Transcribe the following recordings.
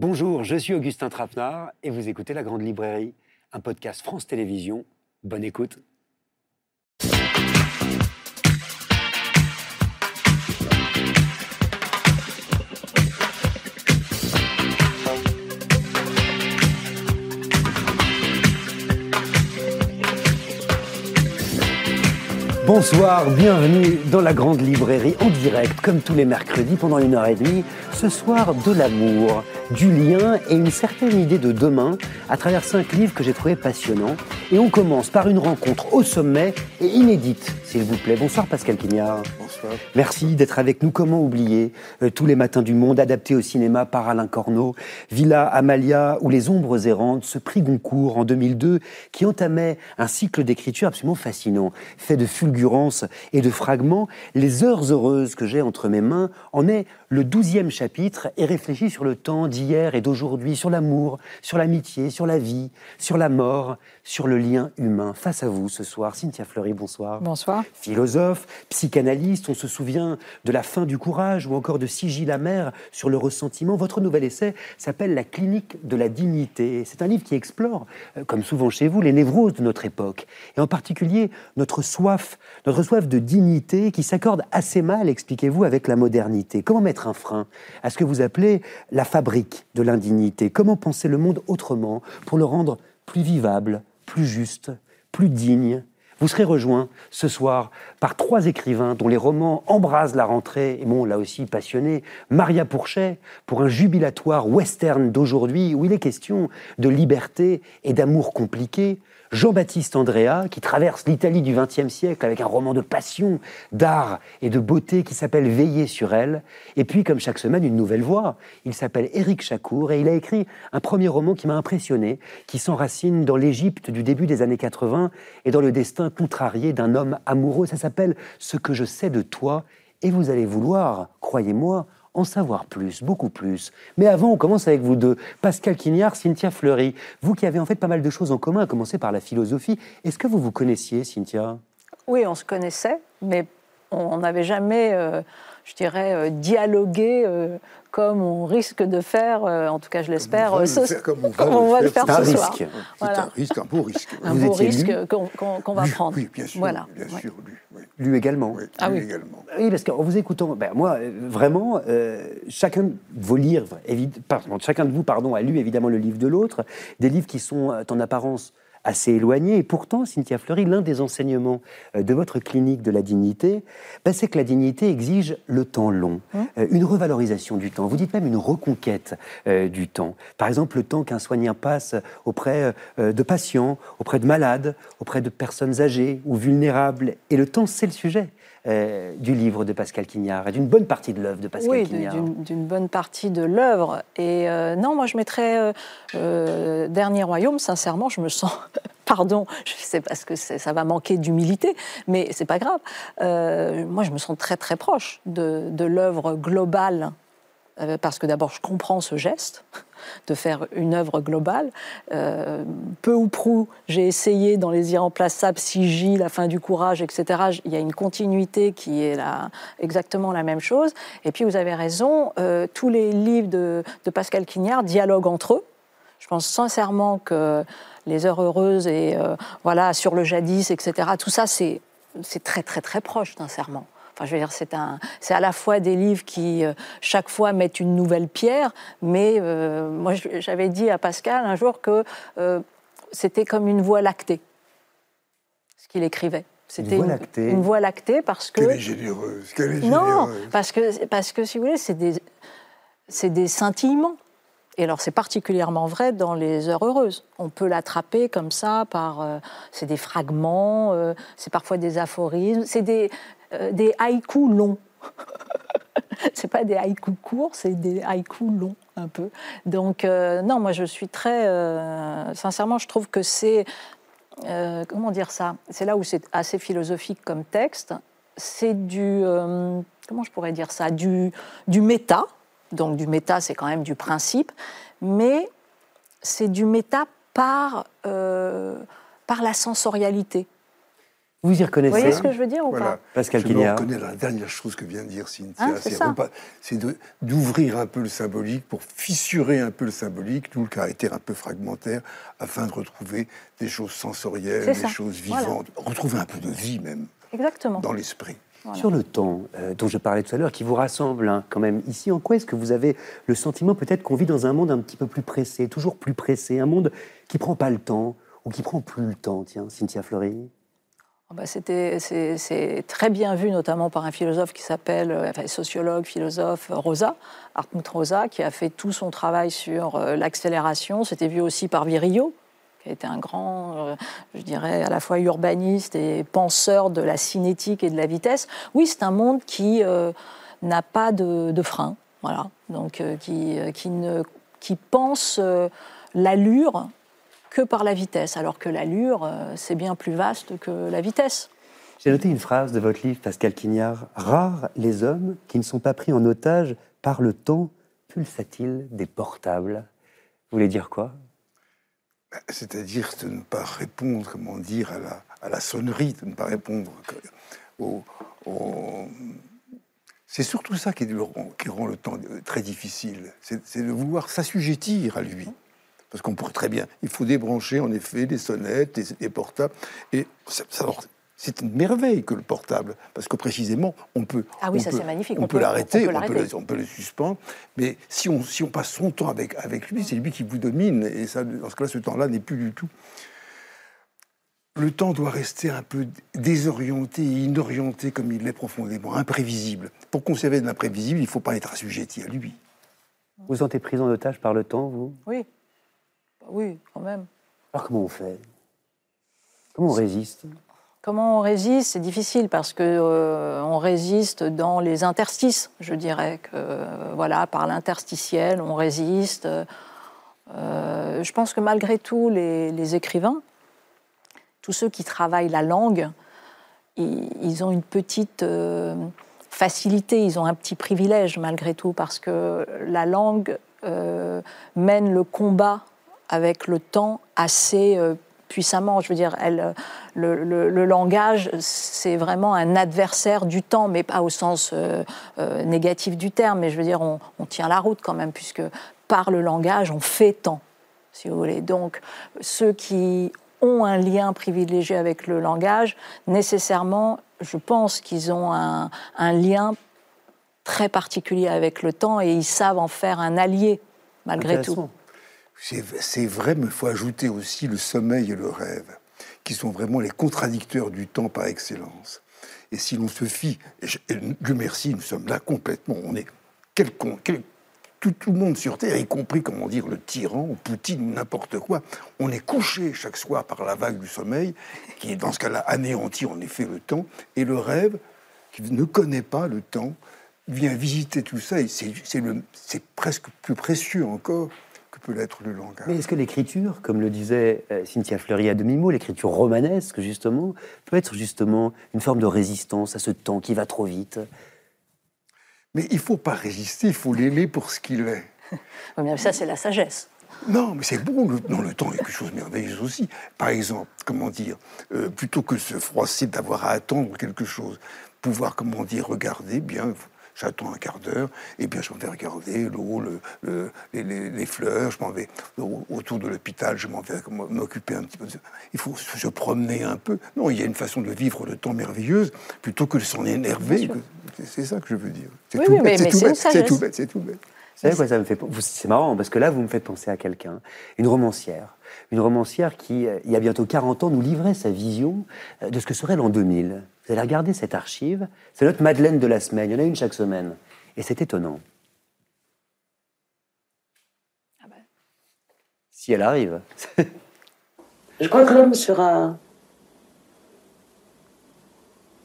Bonjour, je suis Augustin Trapenard et vous écoutez La Grande Librairie, un podcast France Télévisions. Bonne écoute. Bonsoir, bienvenue dans la grande librairie en direct, comme tous les mercredis pendant une heure et demie. Ce soir, de l'amour, du lien et une certaine idée de demain à travers cinq livres que j'ai trouvés passionnants. Et on commence par une rencontre au sommet et inédite, s'il vous plaît. Bonsoir Pascal Quignard. Bonsoir. Merci d'être avec nous. Comment oublier euh, Tous les matins du monde, adapté au cinéma par Alain Corneau, Villa Amalia ou Les Ombres errantes, ce prix Goncourt en 2002 qui entamait un cycle d'écriture absolument fascinant, fait de fulgurances et de fragments. Les heures heureuses que j'ai entre mes mains en est le douzième chapitre et réfléchit sur le temps d'hier et d'aujourd'hui, sur l'amour, sur l'amitié, sur la vie, sur la mort, sur le lien humain. Face à vous ce soir, Cynthia Fleury, bonsoir. Bonsoir. Philosophe, psychanalyste, on se souvient de la fin du courage ou encore de Sigil amer sur le ressentiment. Votre nouvel essai s'appelle La clinique de la dignité. C'est un livre qui explore, euh, comme souvent chez vous, les névroses de notre époque et en particulier notre soif, notre soif de dignité qui s'accorde assez mal, expliquez-vous, avec la modernité. Comment mettre un frein à ce que vous appelez la fabrique de l'indignité? Comment penser le monde autrement pour le rendre plus vivable, plus juste, plus digne. Vous serez rejoint ce soir par trois écrivains dont les romans embrasent la rentrée, et bon, là aussi passionné, Maria Pourchet, pour un jubilatoire western d'aujourd'hui où il est question de liberté et d'amour compliqué, Jean-Baptiste Andrea, qui traverse l'Italie du XXe siècle avec un roman de passion, d'art et de beauté qui s'appelle Veiller sur elle. Et puis, comme chaque semaine, une nouvelle voix. Il s'appelle Éric Chacour et il a écrit un premier roman qui m'a impressionné, qui s'enracine dans l'Égypte du début des années 80 et dans le destin contrarié d'un homme amoureux. Ça s'appelle Ce que je sais de toi. Et vous allez vouloir, croyez-moi, en savoir plus, beaucoup plus. Mais avant, on commence avec vous deux. Pascal Quignard, Cynthia Fleury. Vous qui avez en fait pas mal de choses en commun, à commencer par la philosophie. Est-ce que vous vous connaissiez, Cynthia? Oui, on se connaissait, mais on n'avait jamais, euh, je dirais, euh, dialogué euh, comme on risque de faire, en tout cas je l'espère, comme on va, le faire, ce soir. C'est un risque, un beau risque. Un beau risque qu'on va prendre. Oui, bien sûr. Voilà. Bien sûr Lu également. Oui, ah, oui. également. Oui, parce qu'en vous écoutant, ben moi, vraiment, euh, chacun de vos livres, pardon, chacun de vous, pardon, a lu évidemment le livre de l'autre, des livres qui sont euh, en apparence assez éloignés. Et pourtant, Cynthia Fleury, l'un des enseignements euh, de votre clinique de la dignité, ben, c'est que la dignité exige le temps long, hein une revalorisation du temps. Vous dites même une reconquête du temps. Par exemple, le temps qu'un soignant passe auprès de patients, auprès de malades, auprès de personnes âgées ou vulnérables. Et le temps, c'est le sujet. Euh, du livre de Pascal Quignard et d'une bonne partie de l'œuvre de Pascal Quignard. Oui, d'une bonne partie de l'œuvre. Et euh, non, moi je mettrais euh, Dernier Royaume, sincèrement, je me sens. Pardon, je sais parce que ça va manquer d'humilité, mais c'est pas grave. moi, je me sens très très proche de, de l'œuvre globale parce que d'abord je comprends ce geste de faire une œuvre globale. Euh, peu ou prou, j'ai essayé dans Les Irremplaçables, Sigil, La fin du courage, etc. Il y a une continuité qui est là, exactement la même chose. Et puis vous avez raison, euh, tous les livres de, Pascal Quignard dialoguent entre eux. Je pense sincèrement que Les Heures Heureuses et voilà, Sur le jadis, etc., tout ça, c'est très très très proche, sincèrement je veux dire, c'est un, c'est à la fois des livres qui euh, chaque fois mettent une nouvelle pierre, mais euh, moi j'avais dit à Pascal un jour que euh, c'était comme une voie lactée, ce qu'il écrivait. C'était une voie lactée. Une, voie lactée parce que. Quelle est généreuse. Quelle est non, parce que parce que si vous voulez, c'est des c'est des scintillements. Et alors c'est particulièrement vrai dans les heures heureuses. On peut l'attraper comme ça par, c'est des fragments, c'est parfois des aphorismes, c'est des, des haïkus longs. c'est pas des haïkus courts, c'est des haïkus longs un peu. Donc euh, non, moi je suis très, euh, sincèrement, je trouve que c'est, comment dire ça? C'est là où c'est assez philosophique comme texte. C'est du, comment je pourrais dire ça? Du, du méta. Donc du méta, c'est quand même du principe, mais c'est du méta par, par la sensorialité. Vous y reconnaissez Vous voyez ce que je veux dire ou Voilà. pas Pascal je me reconnais la dernière chose que vient de dire Cynthia. Hein, c'est d'ouvrir un peu le symbolique pour fissurer un peu le symbolique, tout le caractère un peu fragmentaire, afin de retrouver des choses sensorielles, des choses Voilà. vivantes, retrouver un peu de vie même Exactement. dans l'esprit. Voilà. Sur le temps euh, dont je parlais tout à l'heure, qui vous rassemble hein, quand même ici, en quoi est-ce que vous avez le sentiment peut-être qu'on vit dans un monde un petit peu plus pressé, toujours plus pressé, un monde qui prend pas le temps ou qui prend plus le temps, tiens, Cynthia Fleury? Bah, c'était- c'est très bien vu, notamment par un philosophe qui s'appelle, euh, enfin, sociologue, philosophe, euh, Rosa, Hartmut Rosa, qui a fait tout son travail sur euh, l'accélération. C'était vu aussi par Virilio, qui a été un grand, je dirais, à la fois urbaniste et penseur de la cinétique et de la vitesse. Oui, c'est un monde qui n'a pas de, de frein, voilà. Donc, qui, qui, pense l'allure que par la vitesse, alors que l'allure, euh, c'est bien plus vaste que la vitesse. J'ai noté une phrase de votre livre, Pascal Quignard. Rares les hommes qui ne sont pas pris en otage par le temps pulsatile des portables? Vous voulez dire quoi? C'est-à-dire de ne pas répondre, comment dire, à la, à la sonnerie, de ne pas répondre au. au- C'est surtout ça qui, rend, qui rend le temps très difficile. C'est c'est de vouloir s'assujettir à lui. Parce qu'on pourrait très bien. Il faut débrancher, en effet, les sonnettes, les, les portables. Et ça- ça- alors, c'est une merveille que le portable, parce que précisément, on peut, Ah oui, on ça, peut- c'est magnifique. On, On peut, peut- l'arrêter, on peut on, peut l'arrêter. le- on peut le suspendre. Mais si on, si on passe son temps avec, avec lui, c'est lui qui vous domine. Et ça, dans ce cas-là, ce temps-là n'est plus du tout. Le temps doit rester un peu désorienté et inorienté comme il l'est profondément, imprévisible. Pour conserver de l'imprévisible, il ne faut pas être assujetti à lui. Vous vous sentez pris en otage par le temps, vous? Oui, oui, quand même. Alors comment on fait? Comment on résiste? Comment on résiste? C'est difficile parce que euh, on résiste dans les interstices. Je dirais que euh, voilà, par l'interstitiel, on résiste. Euh, je pense que malgré tout, les, les écrivains, tous ceux qui travaillent la langue, ils, ils ont une petite facilité, ils ont un petit privilège malgré tout parce que la langue mène le combat avec le temps assez euh, puissamment. Je veux dire, elle, le, langage, c'est vraiment un adversaire du temps, mais pas au sens euh, euh, négatif du terme. Mais je veux dire, on, on tient la route quand même, puisque par le langage, on fait temps, si vous voulez. Donc, ceux qui ont un lien privilégié avec le langage, nécessairement, je pense qu'ils ont un, un lien très particulier avec le temps et ils savent en faire un allié, malgré tout. C'est vrai, mais il faut ajouter aussi le sommeil et le rêve, qui sont vraiment les contradicteurs du temps par excellence. Et si l'on se fie, et Dieu merci, nous sommes là complètement, on est tout, le monde sur Terre, y compris, comment dire, le tyran, ou Poutine, ou n'importe quoi, on est couché chaque soir par la vague du sommeil, qui, dans ce cas-là, anéantit en effet le temps, et le rêve, qui ne connaît pas le temps, vient visiter tout ça, et c'est presque plus précieux encore peut l'être le langage. Mais est-ce que l'écriture, comme le disait euh, Cynthia Fleury à demi-mot, l'écriture romanesque, justement, peut être justement une forme de résistance à ce temps qui va trop vite? Mais il faut pas résister, il faut l'aimer pour ce qu'il est. Mais ça, c'est la sagesse. Non, mais c'est bon, le, non, le temps est quelque chose de merveilleux aussi. Par exemple, comment dire, euh, plutôt que se froisser d'avoir à attendre quelque chose, pouvoir, comment dire, regarder, bien, j'attends un quart d'heure, et bien je m'en vais regarder l'eau, le, le- les, fleurs, je m'en vais au- autour de l'hôpital, je m'en vais m'occuper un petit peu. de- Il faut se promener un peu. Non, il y a une façon de vivre le temps merveilleuse, plutôt que de s'en énerver. C'est ça que je veux dire. C'est Oui, tout oui, bête, c'est tout bête, c'est tout bête. Vous savez quoi ça me fait C'est marrant parce que là, vous me faites penser à quelqu'un, une romancière. Une romancière qui, euh, il y a bientôt 40 ans, nous livrait sa vision euh, de ce que serait l'an 2000. Vous allez regarder cette archive. C'est notre Madeleine de la semaine. Il y en a une chaque semaine. Et c'est étonnant. Si elle arrive. Je crois que l'homme sera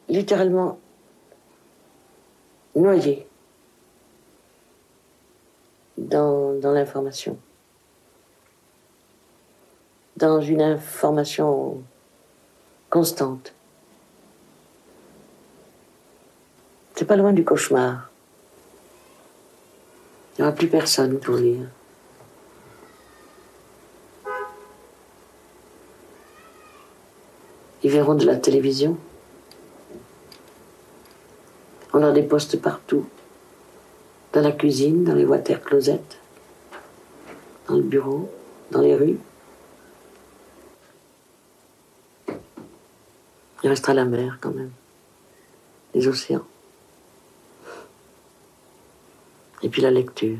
littéralement noyé dans, dans l'information. Dans une information constante. C'est pas loin du cauchemar. Il n'y aura plus personne pour lire. Ils verront de la télévision. On a des postes partout. Dans la cuisine, dans les water closets, dans le bureau, dans les rues. Il restera la mer quand même. Les océans. Et puis la lecture.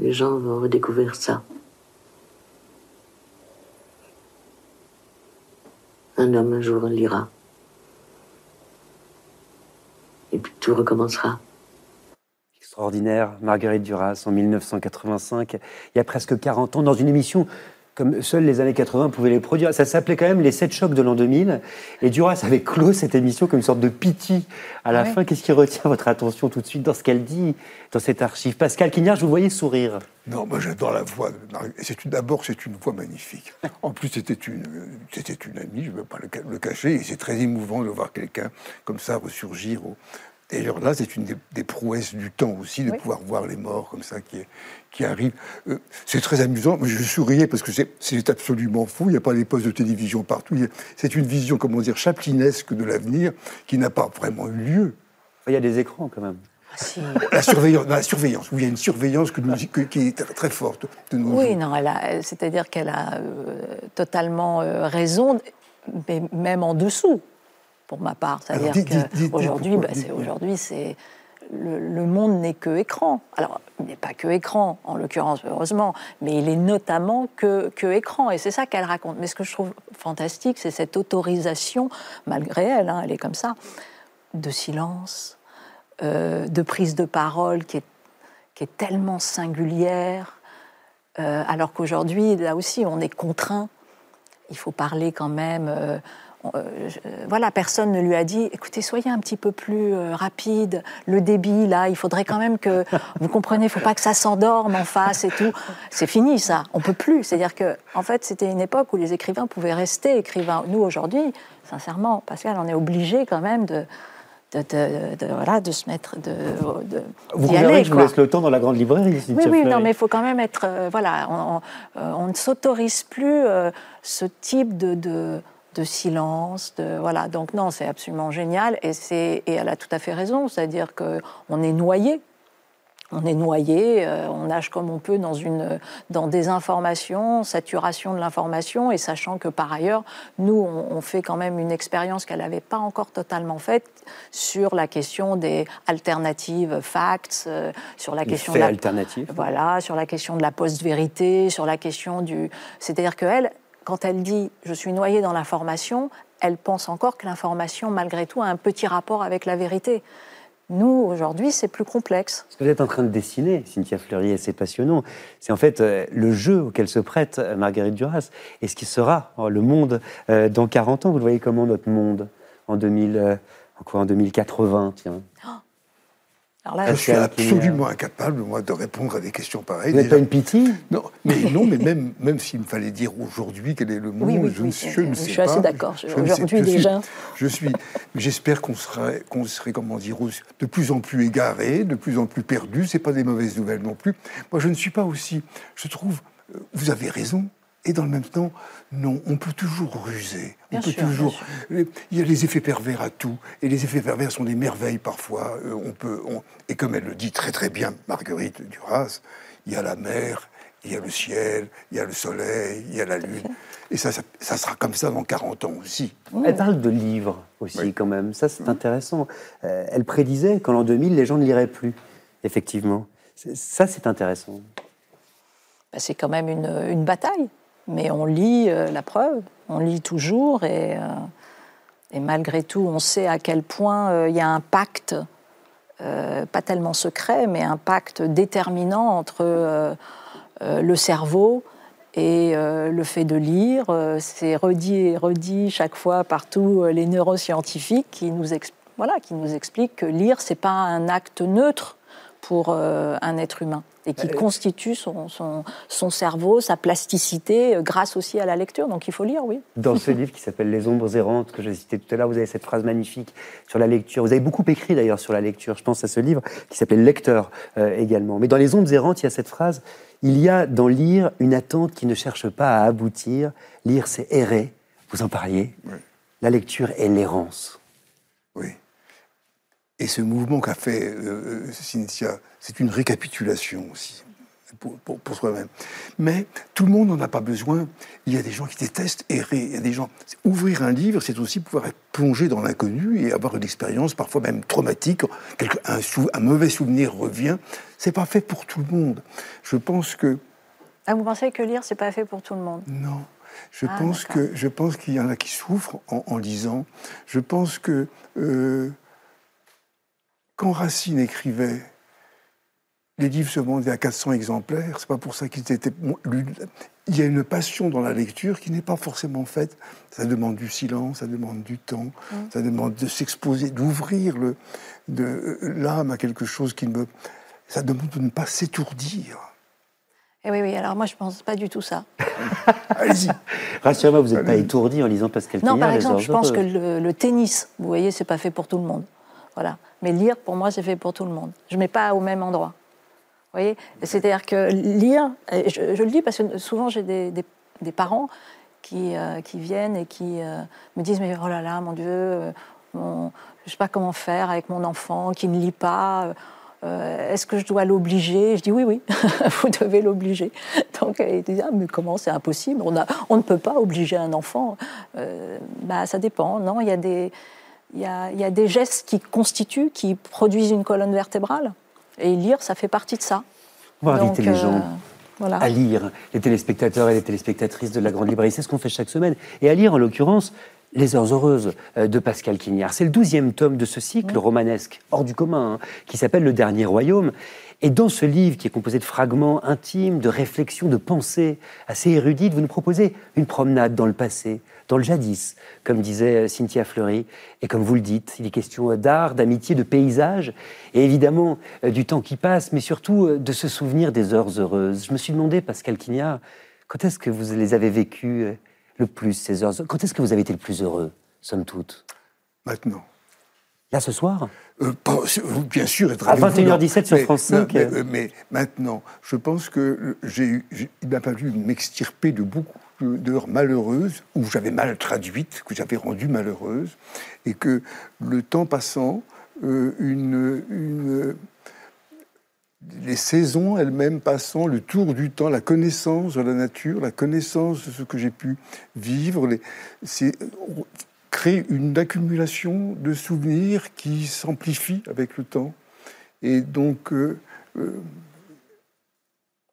Les gens vont redécouvrir ça. Un homme un jour lira. Et puis tout recommencera. Extraordinaire, Marguerite Duras en 1985, il y a presque 40 ans, dans une émission comme seuls les années 80 pouvaient les produire. Ça s'appelait quand même les 7 chocs de l'an 2000. Et Duras avait clos cette émission comme une sorte de pitié à la fin. Qu'est-ce qui retient votre attention tout de suite dans ce qu'elle dit, dans cette archive? Pascal Quignard, je vous voyais sourire. Non, moi j'adore la voix. D'abord, c'est une voix magnifique. En plus, c'était une, c'était une amie, je ne veux pas le, cacher, et c'est très émouvant de voir quelqu'un comme ça ressurgir au, D'ailleurs, là, c'est une des, prouesses du temps aussi, de pouvoir voir les morts comme ça qui, qui arrivent. Euh, c'est très amusant. Je souriais parce que c'est absolument fou. Il n'y a pas les postes de télévision partout. C'est une vision, comment dire, chaplinesque de l'avenir qui n'a pas vraiment eu lieu. Il y a des écrans quand même. Ah, la, surveillance, la surveillance, il y a une surveillance que qui est très forte de nos Oui, non, c'est-à-dire qu'elle a euh, totalement euh, raison, mais même en dessous pour ma part. C'est-à-dire qu'aujourd'hui, bah, aujourd'hui, c'est le, monde n'est que écran. Alors, il n'est pas que écran, en l'occurrence, heureusement, mais il est notamment que, que écran. Et c'est ça qu'elle raconte. Mais ce que je trouve fantastique, c'est cette autorisation, malgré elle, hein, elle est comme ça, de silence, euh, de prise de parole qui est, qui est tellement singulière, euh, alors qu'aujourd'hui, là aussi, on est contraint. Il faut parler quand même. Euh, euh, voilà, personne ne lui a dit, écoutez, soyez un petit peu plus euh, rapide, le débit, là, il faudrait quand même que, vous comprenez, il ne faut pas que ça s'endorme en face et tout. C'est fini, ça, on peut plus. C'est-à-dire que, en fait, c'était une époque où les écrivains pouvaient rester écrivains. Nous, aujourd'hui, sincèrement, Pascal, on est obligé quand même de, de, voilà, de se mettre de, vous voulez que je vous laisse le temps dans la grande librairie oui oui non mais il faut quand même être euh, voilà on, ne s'autorise plus ce type de, de silence, de voilà. Donc non, c'est absolument génial et c'est et elle a tout à fait raison, c'est-à-dire que on est noyé. On est noyé, euh, on nage comme on peut dans, une, dans des informations, saturation de l'information, et sachant que par ailleurs, nous, on, fait quand même une expérience qu'elle n'avait pas encore totalement faite sur la question des alternatives facts, euh, sur la question de la, voilà, sur la question de la post-vérité, sur la question du, c'est-à-dire qu'elle, quand elle dit je suis noyée dans l'information, elle pense encore que l'information, malgré tout, a un petit rapport avec la vérité. Nous, aujourd'hui, c'est plus complexe. Ce que vous êtes en train de dessiner, Cynthia Fleury, c'est passionnant, c'est en fait euh, le jeu auquel se prête euh, Marguerite Duras et ce qui sera oh, le monde euh, dans 40 ans. Vous le voyez comment notre monde en, 2000, en 2080 tiens. Oh je suis absolument incapable, moi, de répondre à des questions pareilles. Vous n'êtes pas une pitié? Non, mais non, mais même, même s'il me fallait dire aujourd'hui quel est le monde, je, ne, sais pas. Je suis assez d'accord, aujourd'hui déjà. je suis, j'espère qu'on serait, qu'on serait, comment dire, de plus en plus égaré, de plus en plus perdu. C'est pas des mauvaises nouvelles non plus. Moi, je ne suis pas aussi. Je trouve, euh, vous avez raison, et dans le même temps, non, on peut toujours ruser. on peut toujours. Il y a les effets pervers à tout, et les effets pervers sont des merveilles parfois. Euh, on peut, et comme elle le dit très très bien, Marguerite Duras, il y a la mer, il y a le ciel, il y a le soleil, il y a la lune. Et ça, ça, sera comme ça dans 40 ans aussi. Elle parle de livres aussi, quand même. Ça, c'est intéressant. Euh, elle prédisait qu'en l'an 2000, les gens ne liraient plus, effectivement. Ça, c'est intéressant. Bah, c'est quand même une, une bataille mais on lit euh, la preuve, on lit toujours et, euh, et, malgré tout, on sait à quel point euh, il y a un pacte, pas tellement secret, mais un pacte déterminant entre le cerveau et le fait de lire. C'est redit et redit chaque fois par tous les neuroscientifiques qui nous, voilà, expliquent que lire, c'est pas un acte neutre pour euh, un être humain et qui constitue son, son, son, cerveau, sa plasticité, grâce aussi à la lecture. Donc il faut lire, oui. Dans ce livre qui s'appelle Les ombres errantes, que j'ai cité tout à l'heure, vous avez cette phrase magnifique sur la lecture. Vous avez beaucoup écrit d'ailleurs sur la lecture. Je pense à ce livre qui s'appelle Lecteur également. Mais dans Les ombres errantes, il y a cette phrase il y a dans lire une attente qui ne cherche pas à aboutir. Lire, c'est errer. Vous en parliez? La lecture est l'errance. Oui. Et ce mouvement qu'a fait euh, euh, Cynthia, c'est une récapitulation aussi pour, soi-même. Mais tout le monde n'en a pas besoin. Il y a des gens qui détestent errer. Il y a des gens. Ouvrir un livre, c'est aussi pouvoir être plongé dans l'inconnu et avoir une expérience parfois même traumatique. un, un, mauvais souvenir revient. C'est pas fait pour tout le monde. Je pense que. Ah, vous pensez que lire, c'est pas fait pour tout le monde? Non. Je ah, pense que je pense qu'il y en a qui souffrent en, lisant. Je pense que euh, quand Racine écrivait les livres se vendaient à 400 exemplaires, c'est pas pour ça qu'ils étaient lus. Il y a une passion dans la lecture qui n'est pas forcément faite. Ça demande du silence, ça demande du temps, mm. ça demande de s'exposer, d'ouvrir de, l'âme à quelque chose qui me. Ça demande de ne pas s'étourdir. Eh oui, oui, alors moi je pense pas du tout ça. Allez-y. Rassurez-moi, vous n'êtes pas étourdi en lisant Pascal Non, par exemple, je pense que le, le, tennis, vous voyez, c'est pas fait pour tout le monde. Voilà. Mais lire, pour moi, c'est fait pour tout le monde. Je ne mets pas au même endroit voyez? C'est-à-dire que lire, je, le dis parce que souvent j'ai des, parents qui, euh, qui, viennent et qui euh, me disent Mais oh là là, mon Dieu, euh, je ne sais pas comment faire avec mon enfant qui ne lit pas. Est-ce que je dois l'obliger? Je dis oui, oui, vous devez l'obliger. Donc ils disent ah, mais comment? C'est impossible on, a, on ne peut pas obliger un enfant. bah, ça dépend. Non, il y a des il y, a, il y a des gestes qui constituent, qui produisent une colonne vertébrale. Et lire, ça fait partie de ça. On va inviter les gens euh, à lire, les téléspectateurs et les téléspectatrices de la Grande Librairie. C'est ce qu'on fait chaque semaine. Et à lire, en l'occurrence, les Heures Heureuses euh, de Pascal Quignard. C'est le douzième tome de ce cycle romanesque, hors du commun, hein, qui s'appelle Le Dernier Royaume. Et dans ce livre, qui est composé de fragments intimes, de réflexions, de pensées assez érudites, vous nous proposez une promenade dans le passé, dans le jadis, comme disait Cynthia Fleury. Et comme vous le dites, il est question d'art, d'amitié, de paysage, et évidemment euh, du temps qui passe, mais surtout euh, de se souvenir des heures heureuses. Je me suis demandé, Pascal Quignard, quand est-ce que vous les avez vécues euh, le plus, ces heures Quand est-ce que vous avez été le plus heureux, somme toute? Maintenant. Là, ce soir? Bien sûr, être à 21h17 sur France 5. Mais, maintenant, je pense que j'ai, il m'a fallu m'extirper de beaucoup d'heures malheureuses, où j'avais mal traduite, que j'avais rendu malheureuse, et que le temps passant, euh, une, les saisons elles-mêmes passant, le tour du temps, la connaissance de la nature, la connaissance de ce que j'ai pu vivre, c'est crée une accumulation de souvenirs qui s'amplifie avec le temps. Et donc, euh, euh,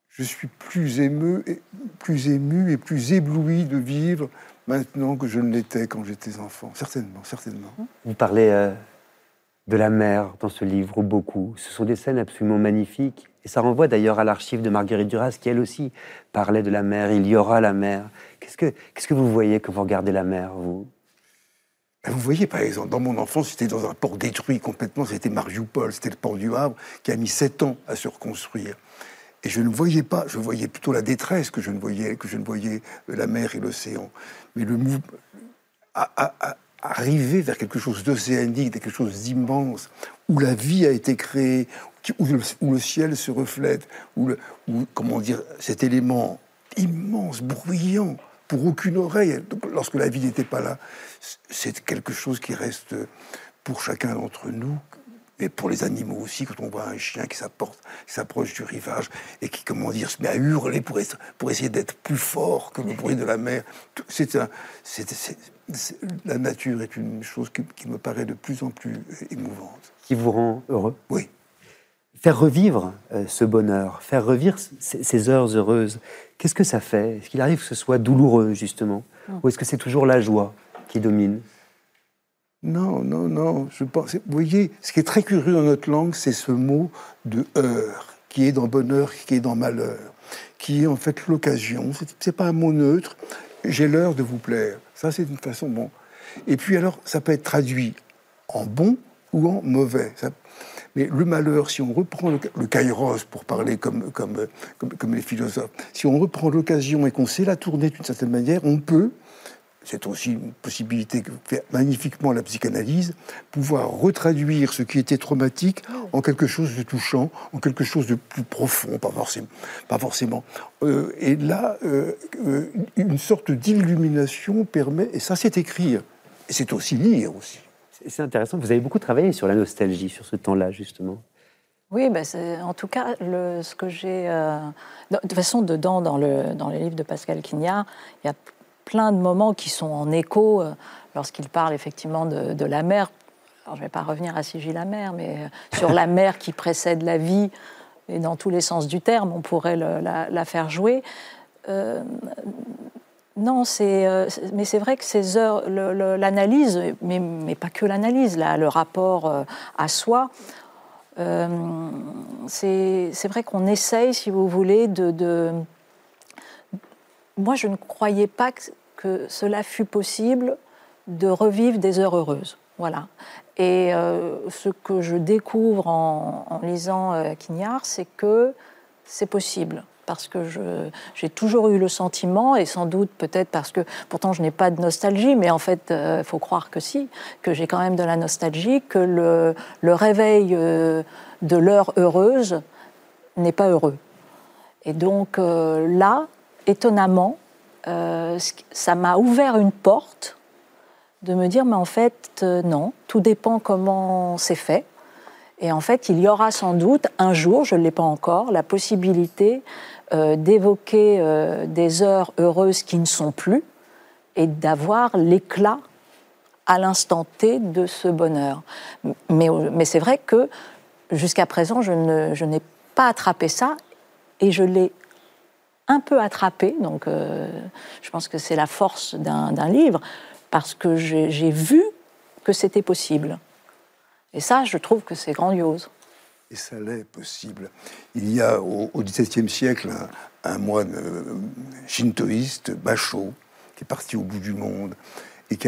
je suis plus ému, plus ému et plus ébloui de vivre maintenant que je ne l'étais quand j'étais enfant. Certainement, certainement. Vous parlez euh, de la mer dans ce livre beaucoup. Ce sont des scènes absolument magnifiques. Et ça renvoie d'ailleurs à l'archive de Marguerite Duras, qui elle aussi parlait de la mer. Il y aura la mer. Qu'est-ce que, vous voyez quand vous regardez la mer, vous? Vous voyez, par exemple, dans mon enfance, c'était dans un port détruit complètement, c'était Mariupol, c'était le port du Havre, qui a mis sept ans à se reconstruire. Et je ne voyais pas, je voyais plutôt la détresse que je ne voyais, que je ne voyais la mer et l'océan. Mais le mouvement, arriver vers quelque chose d'océanique, quelque chose d'immense, où la vie a été créée, où le, ciel se reflète, où, le, comment dire, cet élément immense, bruyant, pour aucune oreille, lorsque la vie n'était pas là, c'est quelque chose qui reste pour chacun d'entre nous mais pour les animaux aussi, quand on voit un chien qui s'approche du rivage et qui, comment dire, se met à hurler pour, pour essayer d'être plus fort que le bruit de la mer. C'est la nature est une chose qui, me paraît de plus en plus émouvante. Qui vous rend heureux? Oui. Faire revivre euh, ce bonheur, faire revivre ces, heures heureuses, qu'est-ce que ça fait? Est-ce qu'il arrive que ce soit douloureux, justement? Ou est-ce que c'est toujours la joie qui domine? Non, non, non. Je pense, vous voyez, ce qui est très curieux dans notre langue, c'est ce mot de heure, qui est dans bonheur, qui est dans malheur, qui est en fait l'occasion. C'est pas un mot neutre. J'ai l'heure de vous plaire. Ça, c'est une façon bon. Et puis alors, ça peut être traduit en bon ou en mauvais. Mais le malheur, si on reprend le, le kairos, pour parler comme, comme, comme, les philosophes, si on reprend l'occasion et qu'on sait la tourner d'une certaine manière, on peut, c'est aussi une possibilité que fait magnifiquement la psychanalyse, pouvoir retraduire ce qui était traumatique en quelque chose de touchant, en quelque chose de plus profond, pas forcément. Pas forcément. Euh, et là, euh, euh, une sorte d'illumination permet, et ça c'est écrire, et c'est aussi lire aussi. C'est intéressant, vous avez beaucoup travaillé sur la nostalgie, sur ce temps-là justement. Oui, ben en tout cas, ce que j'ai... de toute façon, dedans, dans dans les livres de Pascal Quignard, il y a plein de moments qui sont en écho euh, lorsqu'il parle effectivement de, la mer. Alors, je ne vais pas revenir à Sigil la mer, mais euh, sur la mer qui précède la vie, et dans tous les sens du terme, on pourrait la, faire jouer. Euh, non, c'est, mais c'est vrai que ces heures, l'analyse, mais, pas que l'analyse, le rapport à soi, c'est, vrai qu'on essaye, si vous voulez, de, Moi, je ne croyais pas que, cela fut possible de revivre des heures heureuses. Voilà. Et euh, ce que je découvre en, lisant euh, Quignard, c'est que c'est possible. Parce que j'ai toujours eu le sentiment, et sans doute peut-être parce que pourtant je n'ai pas de nostalgie, mais en fait il euh, faut croire que si, que j'ai quand même de la nostalgie, que le, le réveil de l'heure heureuse n'est pas heureux. Et donc là, étonnamment, euh, ça m'a ouvert une porte de me dire, mais en fait, euh, non, tout dépend comment c'est fait. Et en fait, il y aura sans doute un jour, je ne l'ai pas encore, la possibilité euh, d'évoquer des heures heureuses qui ne sont plus et d'avoir l'éclat à l'instant T de ce bonheur. Mais, c'est vrai que jusqu'à présent, je n'ai pas attrapé ça et je l'ai un peu attrapé, donc euh, je pense que c'est la force d'un livre, parce que j'ai vu que c'était possible. Et ça, je trouve que c'est grandiose. Et ça l'est possible. Il y a au XVIIe siècle un, moine euh, shintoïste, Basho, qui est parti au bout du monde et qui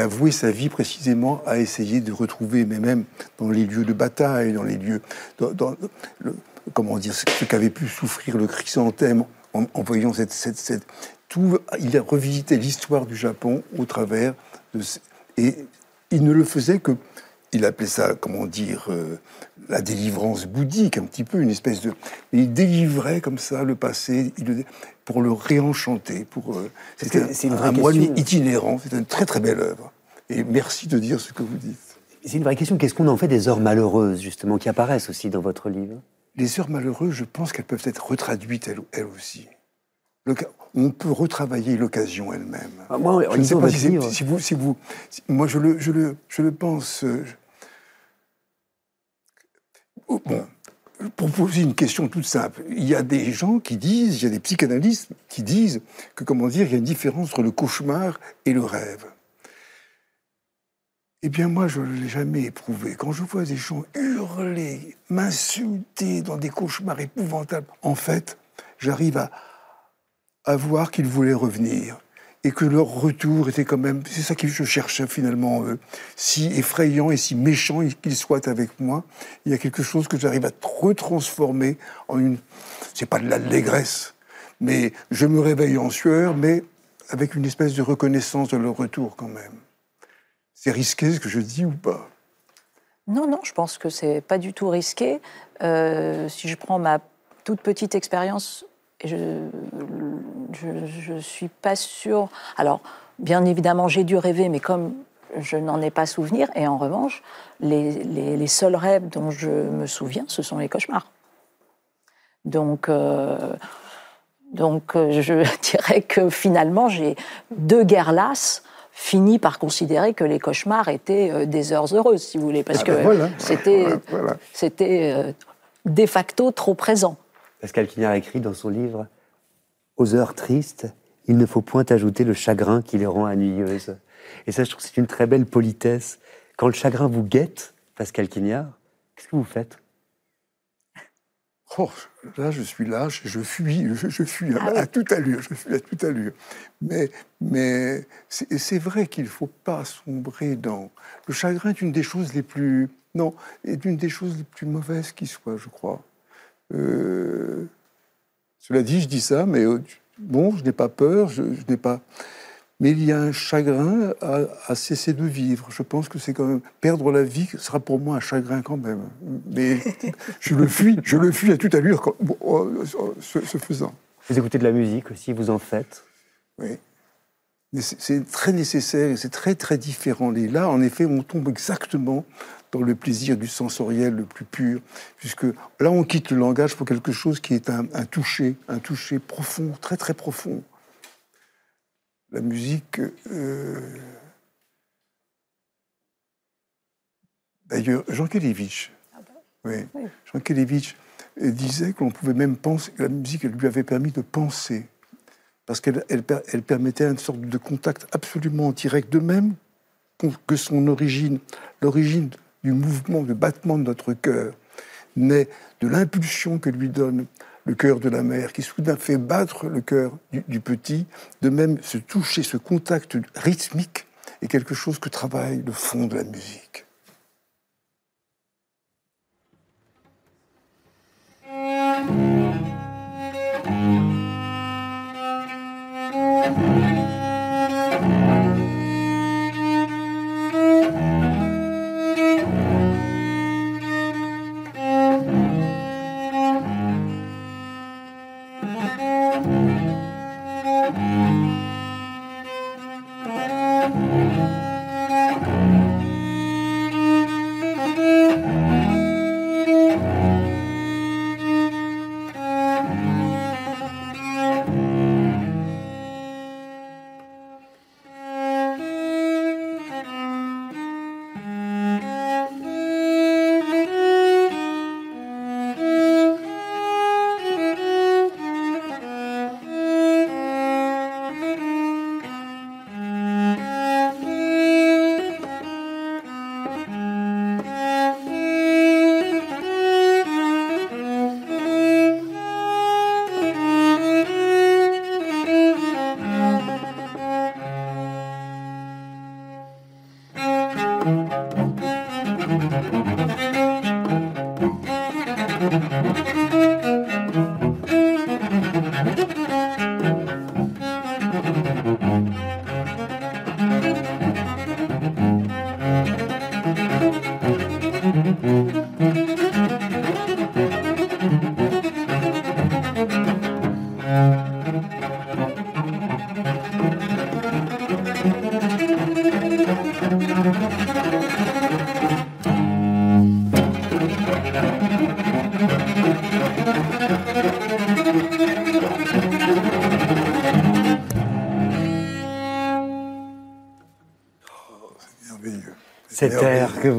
a, voué sa vie précisément à essayer de retrouver, mais même dans les lieux de bataille, dans les lieux, comment dire, ce qu'avait pu souffrir le chrysanthème en, voyant cette, cette, tout, il a revisité l'histoire du Japon au travers de et il ne le faisait que il appelait ça, comment dire, euh, la délivrance bouddhique, un petit peu, une espèce de. Il délivrait comme ça le passé pour le réenchanter. Pour, euh, c'est un, un moine itinérant. C'est une très très belle œuvre. Et merci de dire ce que vous dites. C'est une vraie question. Qu'est-ce qu'on en fait des heures malheureuses, justement, qui apparaissent aussi dans votre livre? Les heures malheureuses, je pense qu'elles peuvent être retraduites elles, aussi. On peut retravailler l'occasion elle-même. Ah, moi, je ne sais pas si, vous, si vous, moi je le, je le, je le pense. Euh, oh, bon, pour poser une question toute simple, il y a des gens qui disent, il y a des psychanalystes qui disent que comment dire, il y a une différence entre le cauchemar et le rêve. Eh bien, moi, je ne l'ai jamais éprouvé. Quand je vois des gens hurler, m'insulter dans des cauchemars épouvantables, en fait, j'arrive à, à voir qu'ils voulaient revenir et que leur retour était quand même, c'est ça que je cherchais finalement, eux, si effrayant et si méchant qu'ils soient avec moi, il y a quelque chose que j'arrive à retransformer en une, c'est pas de l'allégresse, mais je me réveille en sueur, mais avec une espèce de reconnaissance de leur retour quand même. C'est risqué ce que je dis ou pas? Non, non, je pense que c'est pas du tout risqué. Euh, si je prends ma toute petite expérience, je, je suis pas sûre. Alors, bien évidemment, j'ai dû rêver, mais comme je n'en ai pas souvenir, et en revanche, les, les, seuls rêves dont je me souviens, ce sont les cauchemars. Donc, euh, donc euh, je dirais que finalement, j'ai deux guerres lasses fini par considérer que les cauchemars étaient euh, des heures heureuses, si vous voulez, parce ah que ben c'était c'était de facto trop présent. Pascal Quignard écrit dans son livre Aux heures tristes, il ne faut point ajouter le chagrin qui les rend ennuyeuses. Et ça, je trouve que c'est une très belle politesse. Quand le chagrin vous guette, Pascal Quignard, qu'est-ce que vous faites? Oh, là, je suis lâche, je fuis, je, fuis Ah à, toute allure, je fuis à toute allure. Mais, mais c'est vrai qu'il ne faut pas sombrer dans... Le chagrin est une des choses les plus... Non, est une des choses les plus mauvaises qui soient, je crois. Euh, cela dit, je dis ça, mais euh, bon, je n'ai pas peur, je, n'ai pas... Mais il y a un chagrin à, cesser de vivre. Je pense que c'est quand même perdre la vie sera pour moi un chagrin quand même. Mais je le fuis, je le fuis à toute allure euh, ce, faisant. Vous écoutez de la musique aussi, vous en faites? Oui. C'est très nécessaire et c'est très très différent. Et là, en effet, on tombe exactement dans le plaisir du sensoriel le plus pur, puisque là, on quitte le langage pour quelque chose qui est un, toucher, un toucher profond, très très profond. La musique. Euh, d'ailleurs, Jean Kelevitch, ah bah. oui. Jean Kelevitch disait qu'on pouvait même penser que la musique lui avait permis de penser, parce qu'elle elle, permettait une sorte de contact absolument direct, de même que son origine, l'origine du mouvement, du battement de notre cœur, naît de l'impulsion que lui donne le cœur de la mère, qui soudain fait battre le cœur du, petit, de même se toucher, ce contact rythmique est quelque chose que travaille le fond de la musique.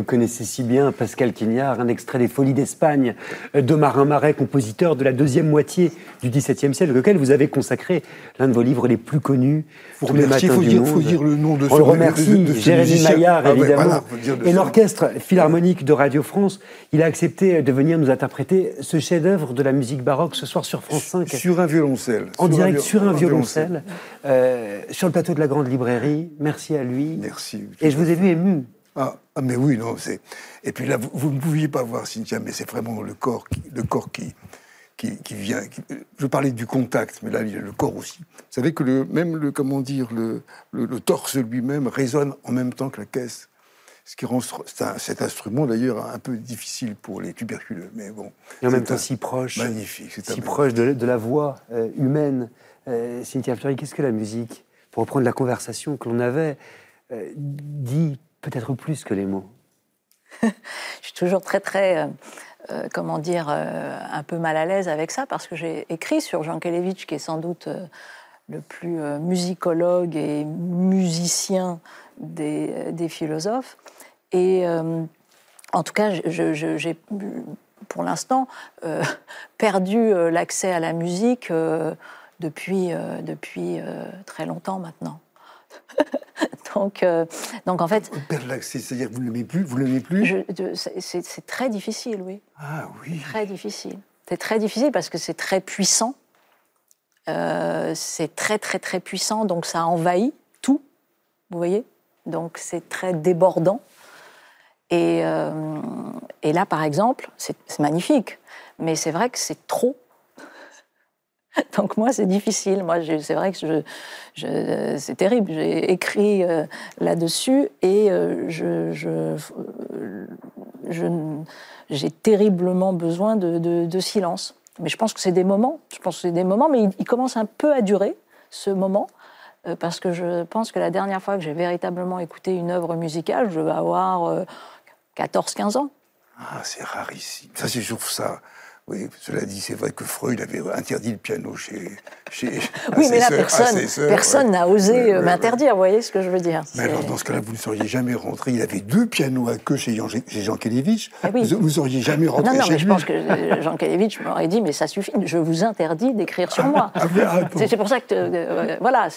Connaissez si bien, Pascal Quignard, un extrait des Folies d'Espagne de Marin Marais, compositeur de la deuxième moitié du XVIIe siècle, auquel vous avez consacré l'un de vos livres les plus connus. Pour les matins faut, du dire, faut dire le nom de On le remercie, Jérémy Maillard, ah évidemment. et l'Orchestre Philharmonique de Radio France, il a accepté de venir nous interpréter ce chef-d'œuvre de la musique baroque ce soir sur France 5. Sur un violoncelle. En direct sur un violoncelle, euh, sur le plateau de la Grande Librairie. Merci à lui. Merci. Et je vous ai vu ému. Ah, ah, mais oui, non, c'est. Et puis là, vous, ne pouviez pas voir Cynthia, mais c'est vraiment le corps qui, le corps qui, qui, vient. je parlais du contact, mais là, il y a le corps aussi. Vous savez que le, même le, comment dire, le, le, torse lui-même résonne en même temps que la caisse. Ce qui rend cet instrument d'ailleurs un peu difficile pour les tuberculeux, mais bon. Et en même temps si proche. Magnifique. Si proche de, la voix euh, humaine. Euh, Cynthia Fleury, qu'est-ce que la musique, pour reprendre la conversation que l'on avait, euh, dit peut-être plus que les mots. je suis toujours très, très, euh, euh, comment dire, euh, un peu mal à l'aise avec ça, parce que j'ai écrit sur Jean Kelevitch, qui est sans doute le plus musicologue et musicien des, des philosophes. Et en tout cas, j'ai pour l'instant perdu l'accès à la musique depuis, depuis très longtemps maintenant. donc, euh, donc en fait. C'est-à-dire que vous ne l'aimez plus, vous l'aimez plus. C'est très difficile, oui. Ah oui. Très difficile. C'est très difficile parce que c'est très puissant. Euh, c'est très, très, très puissant, donc ça envahit tout, vous voyez Donc c'est très débordant. Et, euh, et là, par exemple, c'est magnifique, mais c'est vrai que c'est trop. Donc moi, c'est difficile. Moi, c'est vrai que je, c'est terrible. J'ai écrit euh, là-dessus et euh, je, j'ai terriblement besoin de, silence. Mais je pense que c'est des moments. Je pense que c'est des moments, mais il, commence un peu à durer ce moment parce que je pense que la dernière fois que j'ai véritablement écouté une œuvre musicale, je vais avoir 14-15 ans. Ah, c'est rarissime. Ça, c'est toujours ça. Oui, cela dit, c'est vrai que Freud avait interdit le piano chez. chez oui, mais là, personne personne n'a osé euh, m'interdire, vous voyez ce que je veux dire. Mais alors, dans ce cas-là, vous ne seriez jamais rentré. Il avait deux pianos à queue chez Jean, chez Jean Kelevitch. Eh vous, ne seriez jamais rentré. Non, non, mais je pense que euh, Jean Kelevitch m'aurait dit mais ça suffit, je vous interdis d'écrire sur moi. Ah, ah, c'est pour ça que. Euh, voilà,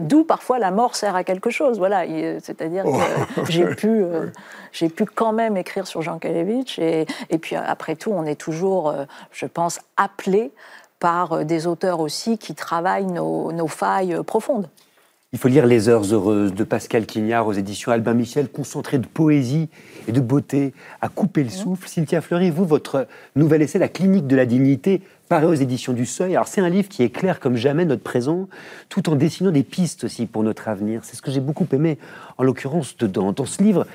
d'où parfois la mort sert à quelque chose. Voilà, c'est-à-dire que oh. j'ai pu j'ai pu quand même écrire sur Jean Kalevitch. Et, et, puis après tout, on est toujours, je pense, appelé par euh, des auteurs aussi qui travaillent nos, nos failles profondes. Il faut lire Les Heures Heureuses de Pascal Quignard aux éditions Albin Michel, concentré de poésie et de beauté, à couper le souffle. Cynthia Fleury, vous, votre nouvel essai, La clinique de la dignité, paraît aux éditions du Seuil. Alors c'est un livre qui éclaire comme jamais notre présent, tout en dessinant des pistes aussi pour notre avenir. C'est ce que j'ai beaucoup aimé, en l'occurrence, dans, dans ce livre.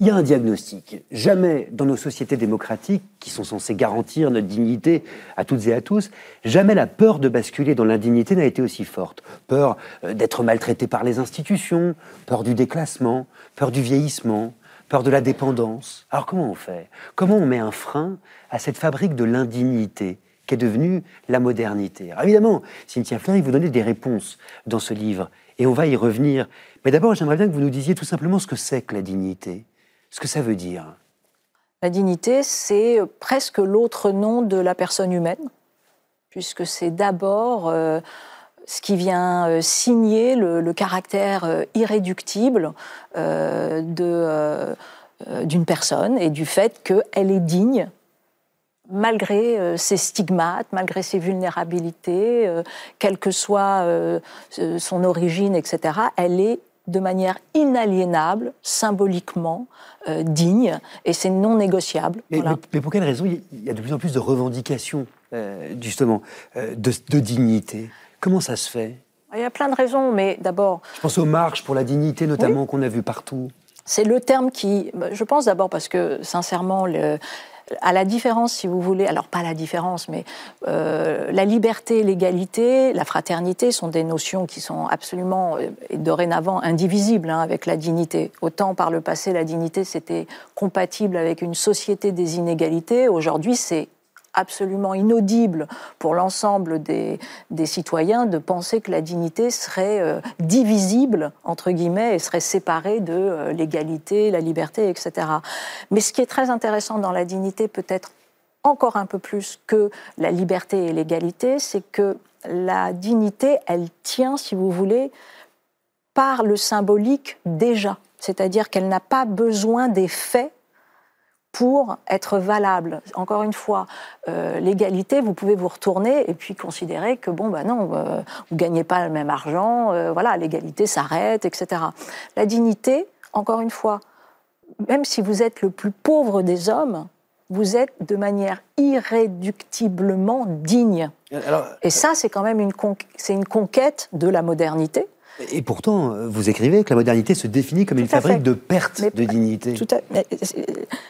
Il y a un diagnostic. Jamais dans nos sociétés démocratiques, qui sont censées garantir notre dignité à toutes et à tous, jamais la peur de basculer dans l'indignité n'a été aussi forte. Peur euh, d'être maltraité par les institutions, peur du déclassement, peur du vieillissement, peur de la dépendance. Alors comment on fait? Comment on met un frein à cette fabrique de l'indignité qui est devenue la modernité? Alors évidemment, Cynthia Fleury vous donnez des réponses dans ce livre, et on va y revenir. Mais d'abord, j'aimerais bien que vous nous disiez tout simplement ce que c'est que la dignité ce que ça veut dire. La dignité, c'est presque l'autre nom de la personne humaine, puisque c'est d'abord euh, ce qui vient euh, signer le, caractère euh, irréductible d'une personne et du fait qu'elle est digne malgré ses stigmates, malgré ses vulnérabilités, quelle que soit son origine, etc., elle est de manière inaliénable, symboliquement, euh, digne, et c'est non négociable. Mais, pour quelle raison il y a de plus en plus de revendications, euh, justement, euh, de, dignité? Comment ça se fait? Il y a plein de raisons, mais d'abord... Je pense aux marches pour la dignité, notamment, qu'on a vu partout. C'est le terme qui... Je pense d'abord parce que, sincèrement, le, à la différence, si vous voulez, alors pas la différence, mais euh, la liberté, l'égalité, la fraternité sont des notions qui sont absolument euh, dorénavant indivisibles hein, avec la dignité. Autant par le passé, la dignité, c'était compatible avec une société des inégalités. Aujourd'hui, c'est absolument inaudible pour l'ensemble des, citoyens de penser que la dignité serait euh, divisible, entre guillemets, et serait séparée de euh, l'égalité, la liberté, etc. Mais ce qui est très intéressant dans la dignité, peut-être encore un peu plus que la liberté et l'égalité, c'est que la dignité, elle tient, si vous voulez, par le symbolique déjà. C'est-à-dire qu'elle n'a pas besoin des faits pour être valable. Encore une fois, euh, l'égalité, vous pouvez vous retourner et puis considérer que bon, bah non, euh, vous gagnez pas le même argent, euh, voilà, l'égalité s'arrête, etc. La dignité, encore une fois, même si vous êtes le plus pauvre des hommes, vous êtes de manière irréductiblement digne. et ça, c'est quand même une, c'est une conquête de la modernité. Et pourtant, euh, vous écrivez que la modernité se définit comme une fabrique de perte de dignité. Tout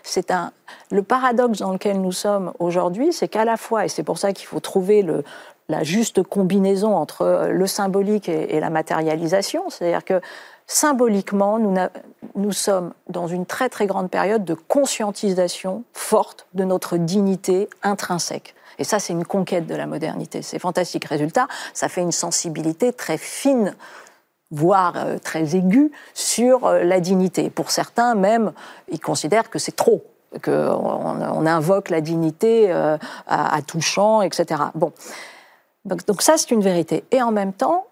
c'est un le paradoxe dans lequel nous sommes aujourd'hui, c'est qu'à la fois, et c'est pour ça qu'il faut trouver le, la juste combinaison entre euh, le symbolique et, la matérialisation, c'est-à-dire que symboliquement, nous, nous sommes dans une très très grande période de conscientisation forte de notre dignité intrinsèque. Et ça, c'est une conquête de la modernité. C'est fantastique. Résultat, ça fait une sensibilité très fine voire euh, très aigu, sur euh, la dignité. Pour certains, même, ils considèrent que c'est trop, qu'on on invoque la dignité euh, à, tout champ, etc. Bon. Donc, ça, c'est une vérité. Et en même temps,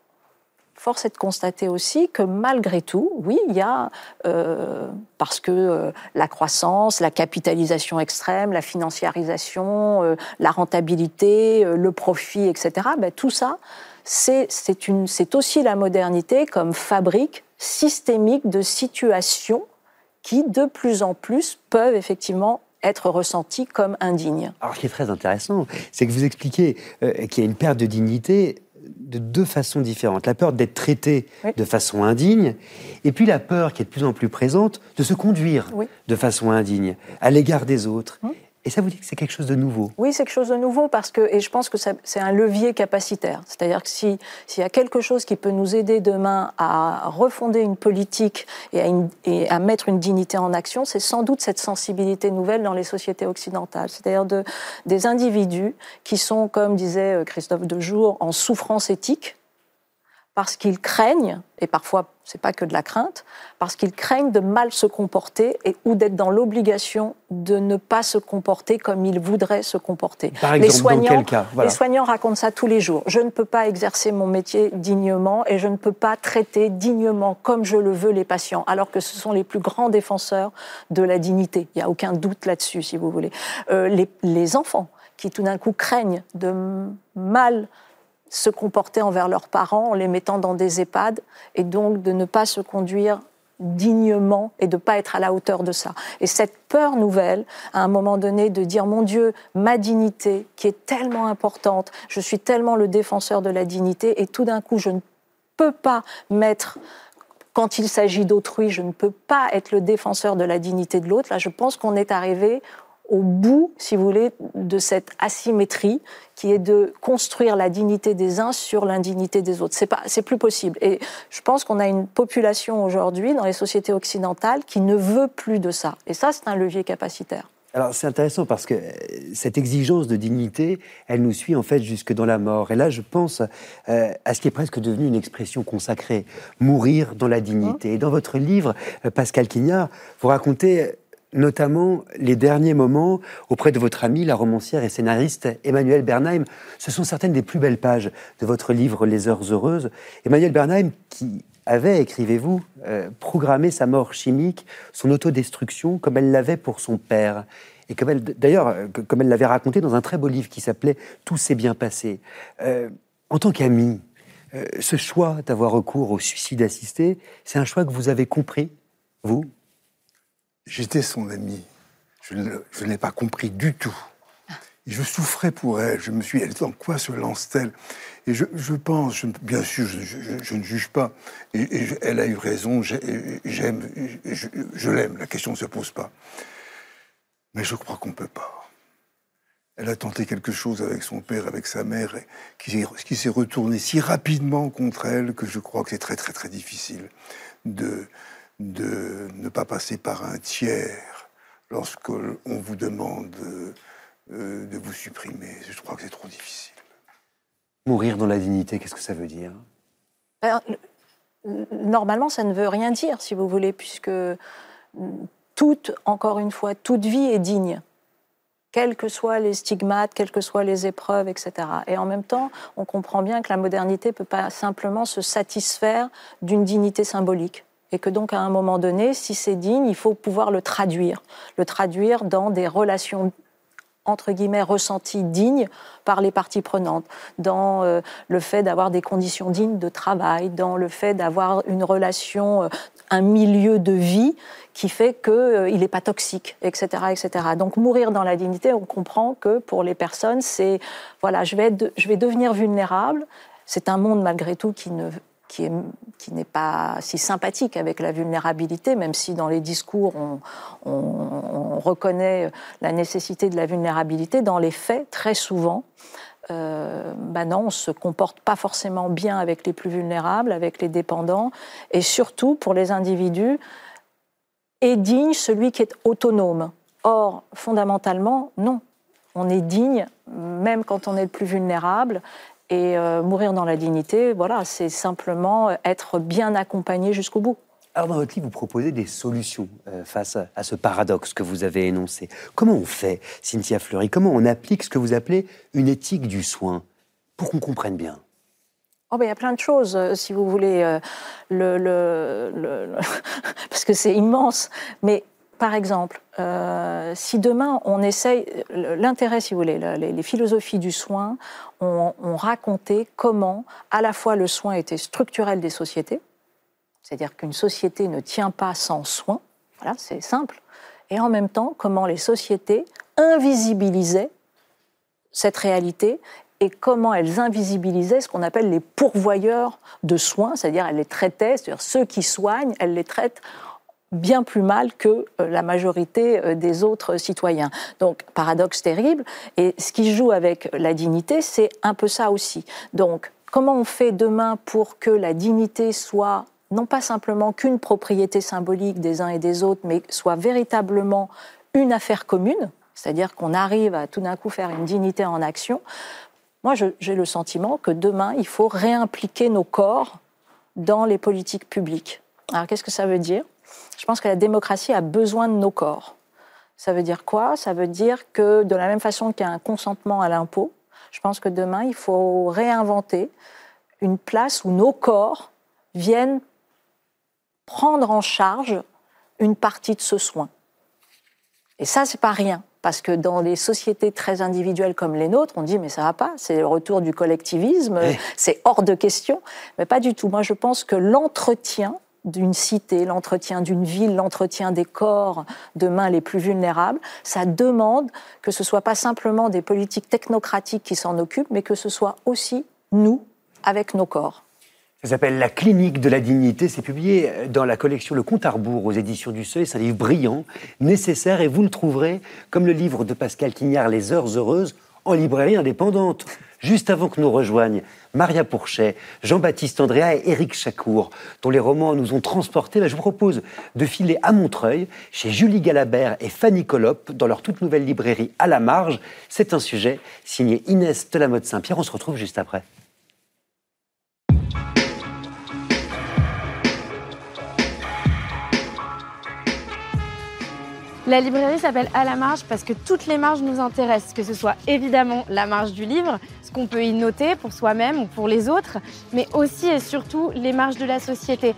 force est de constater aussi que malgré tout, oui, il y a, parce que la croissance, la capitalisation extrême, la financiarisation, la rentabilité, le profit, etc., ben, tout ça, c'est aussi la modernité comme fabrique systémique de situations qui, de plus en plus, peuvent effectivement être ressenties comme indignes. Alors, ce qui est très intéressant, c'est que vous expliquez qu'il y a une perte de dignité de deux façons différentes. La peur d'être traité de façon indigne, et puis la peur qui est de plus en plus présente de se conduire de façon indigne à l'égard des autres. Hum. Et ça vous dit que c'est quelque chose de nouveau Oui, c'est quelque chose de nouveau parce que, et je pense que c'est un levier capacitaire. C'est-à-dire que s'il y a quelque chose qui peut nous aider demain à refonder une politique et à, et à mettre une dignité en action, c'est sans doute cette sensibilité nouvelle dans les sociétés occidentales. C'est-à-dire de, des individus qui sont, comme disait euh, Christophe Dejour, en souffrance éthique, parce qu'ils craignent, et parfois c'est pas que de la crainte, parce qu'ils craignent de mal se comporter et ou d'être dans l'obligation de ne pas se comporter comme ils voudraient se comporter. Par exemple, les soignants, dans quel cas? Les soignants racontent ça tous les jours. Je ne peux pas exercer mon métier dignement et je ne peux pas traiter dignement comme je le veux les patients, alors que ce sont les plus grands défenseurs de la dignité. Il n'y a aucun doute là-dessus, si vous voulez. Euh, les, les enfants qui tout d'un coup craignent de mal se comporter envers leurs parents en les mettant dans des EHPAD et donc de ne pas se conduire dignement et de ne pas être à la hauteur de ça. Et cette peur nouvelle, à un moment donné, de dire mon Dieu, ma dignité, qui est tellement importante, je suis tellement le défenseur de la dignité, et tout d'un coup, je ne peux pas mettre quand il s'agit d'autrui, je ne peux pas être le défenseur de la dignité de l'autre. Là, je pense qu'on est arrivé au bout, si vous voulez, de cette asymétrie qui est de construire la dignité des uns sur l'indignité des autres. C'est pas, c'est plus possible. Et je pense qu'on a une population aujourd'hui dans les sociétés occidentales qui ne veut plus de ça. Et ça, c'est un levier capacitaire. Alors c'est intéressant parce que euh, cette exigence de dignité, elle nous suit en fait jusque dans la mort. Et là, je pense euh, à ce qui est presque devenu une expression consacrée, mourir dans la dignité. Et dans votre livre, euh, Pascal Quignard, vous racontez notamment les derniers moments auprès de votre amie, la romancière et scénariste Emmanuelle Bernheim. Ce sont certaines des plus belles pages de votre livre Les Heures Heureuses. Emmanuelle Bernheim qui avait, écrivez-vous, euh, programmé sa mort chimique, son autodestruction, comme elle l'avait pour son père. Et comme elle, d'ailleurs, euh, comme elle l'avait raconté dans un très beau livre qui s'appelait Tout s'est bien passé. Euh, en tant qu'amie, ce choix d'avoir recours au suicide assisté, c'est un choix que vous avez compris, vous? J'étais son ami. Je ne, l'ai pas compris du tout. Je souffrais pour elle. Je me suis dit, en quoi se lance-t-elle? Et je, pense, bien sûr, je, ne juge pas. Et, elle a eu raison, j'aime, je, l'aime, la question ne se pose pas. Mais je crois qu'on ne peut pas. Elle a tenté quelque chose avec son père, avec sa mère, qui s'est retourné si rapidement contre elle que je crois que c'est très très très difficile de, de ne pas passer par un tiers lorsqu'on vous demande euh, de vous supprimer. Je crois que c'est trop difficile. Mourir dans la dignité, qu'est-ce que ça veut dire? Ben, Normalement, ça ne veut rien dire, si vous voulez, puisque toute, encore une fois, toute vie est digne quels que soient les stigmates, quelles que soient les épreuves, etc. Et en même temps, on comprend bien que la modernité ne peut pas simplement se satisfaire d'une dignité symbolique et que donc à un moment donné, si c'est digne, il faut pouvoir le traduire, le traduire dans des relations entre guillemets ressenties dignes par les parties prenantes, dans euh, le fait d'avoir des conditions dignes de travail, dans le fait d'avoir une relation, euh, un milieu de vie qui fait qu'il euh, n'est pas toxique, etc., etc. Donc mourir dans la dignité, on comprend que pour les personnes, c'est voilà, je vais, je vais devenir vulnérable. C'est un monde malgré tout qui ne qui n'est pas si sympathique avec la vulnérabilité, même si dans les discours on, on, reconnaît la nécessité de la vulnérabilité, dans les faits, très souvent, euh, bah non, on se comporte pas forcément bien avec les plus vulnérables, avec les dépendants, et surtout pour les individus, est digne celui qui est autonome. Or, fondamentalement, non. On est digne, même quand on est le plus vulnérable, et euh, mourir dans la dignité, voilà, c'est simplement être bien accompagné jusqu'au bout. Alors dans votre livre, vous proposez des solutions euh, face à ce paradoxe que vous avez énoncé. Comment on fait, Cynthia Fleury? Comment on applique ce que vous appelez une éthique du soin? Pour qu'on comprenne bien Oh ben, il y a plein de choses, euh, si vous voulez, euh, le, le, parce que c'est immense. Mais par exemple, euh, si demain on essaye, l'intérêt, si vous voulez, les, philosophies du soin ont, ont, raconté comment à la fois le soin était structurel des sociétés, c'est-à-dire qu'une société ne tient pas sans soin, voilà, c'est simple, et en même temps comment les sociétés invisibilisaient cette réalité et comment elles invisibilisaient ce qu'on appelle les pourvoyeurs de soins, c'est-à-dire elles les traitaient, c'est-à-dire ceux qui soignent, elles les traitent bien plus mal que euh, la majorité euh, des autres citoyens. Donc, paradoxe terrible. Et ce qui joue avec la dignité, c'est un peu ça aussi. Donc, comment on fait demain pour que la dignité soit non pas simplement qu'une propriété symbolique des uns et des autres, mais soit véritablement une affaire commune, c'est-à-dire qu'on arrive à tout d'un coup faire une dignité en action, moi j'ai le sentiment que demain, il faut réimpliquer nos corps dans les politiques publiques. Alors qu'est-ce que ça veut dire? Je pense que la démocratie a besoin de nos corps. Ça veut dire quoi? Ça veut dire que de la même façon qu'il y a un consentement à l'impôt, je pense que demain, il faut réinventer une place où nos corps viennent prendre en charge une partie de ce soin. Et ça, c'est pas rien. Parce que dans les sociétés très individuelles comme les nôtres, on dit mais ça va pas, c'est le retour du collectivisme, c'est hors de question. Mais pas du tout. Moi, je pense que l'entretien d'une cité, l'entretien d'une ville, l'entretien des corps demain les plus vulnérables, ça demande que ce soit pas simplement des politiques technocratiques qui s'en occupent, mais que ce soit aussi nous avec nos corps. Ça s'appelle La clinique de la dignité. C'est publié dans la collection Le Compte à aux éditions du Seuil. C'est un livre brillant, nécessaire, et vous le trouverez, comme le livre de Pascal Quignard, Les Heures Heureuses, en librairie indépendante. Juste avant que nous rejoignent Maria Pourchet, Jean-Baptiste Andréa et Éric Chacour, dont les romans nous ont transportés, ben, je vous propose de filer à Montreuil, chez Julie Galabert et Fanny Colop, dans leur toute nouvelle librairie à la marge. C'est un sujet signé Inès de la Mode Saint-Pierre. On se retrouve juste après. La librairie s'appelle À la marge parce que toutes les marges nous intéressent, que ce soit évidemment la marge du livre, ce qu'on peut y noter pour soi-même ou pour les autres, mais aussi et surtout les marges de la société.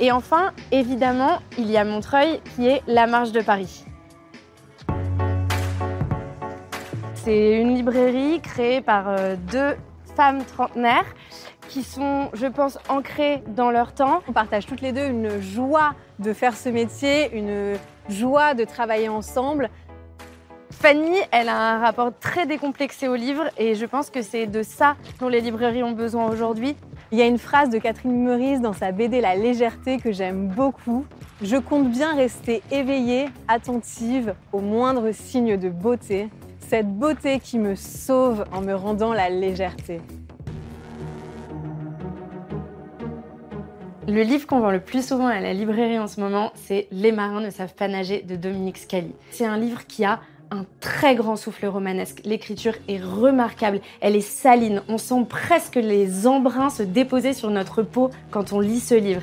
Et enfin, évidemment, il y a Montreuil qui est la marge de Paris. C'est une librairie créée par euh, deux femmes trentenaires qui sont, je pense, ancrées dans leur temps. On partage toutes les deux une joie de faire ce métier, une joie de travailler ensemble. Fanny, elle a un rapport très décomplexé au livre et je pense que c'est de ça dont les librairies ont besoin aujourd'hui. Il y a une phrase de Catherine Meurice dans sa BD La légèreté que j'aime beaucoup. Je compte bien rester éveillée, attentive aux moindres signes de beauté, cette beauté qui me sauve en me rendant la légèreté. Le livre qu'on vend le plus souvent à la librairie en ce moment, c'est Les marins ne savent pas nager de Dominique Scali. C'est un livre qui a un très grand souffle romanesque. L'écriture est remarquable, elle est saline, on sent presque les embruns se déposer sur notre peau quand on lit ce livre.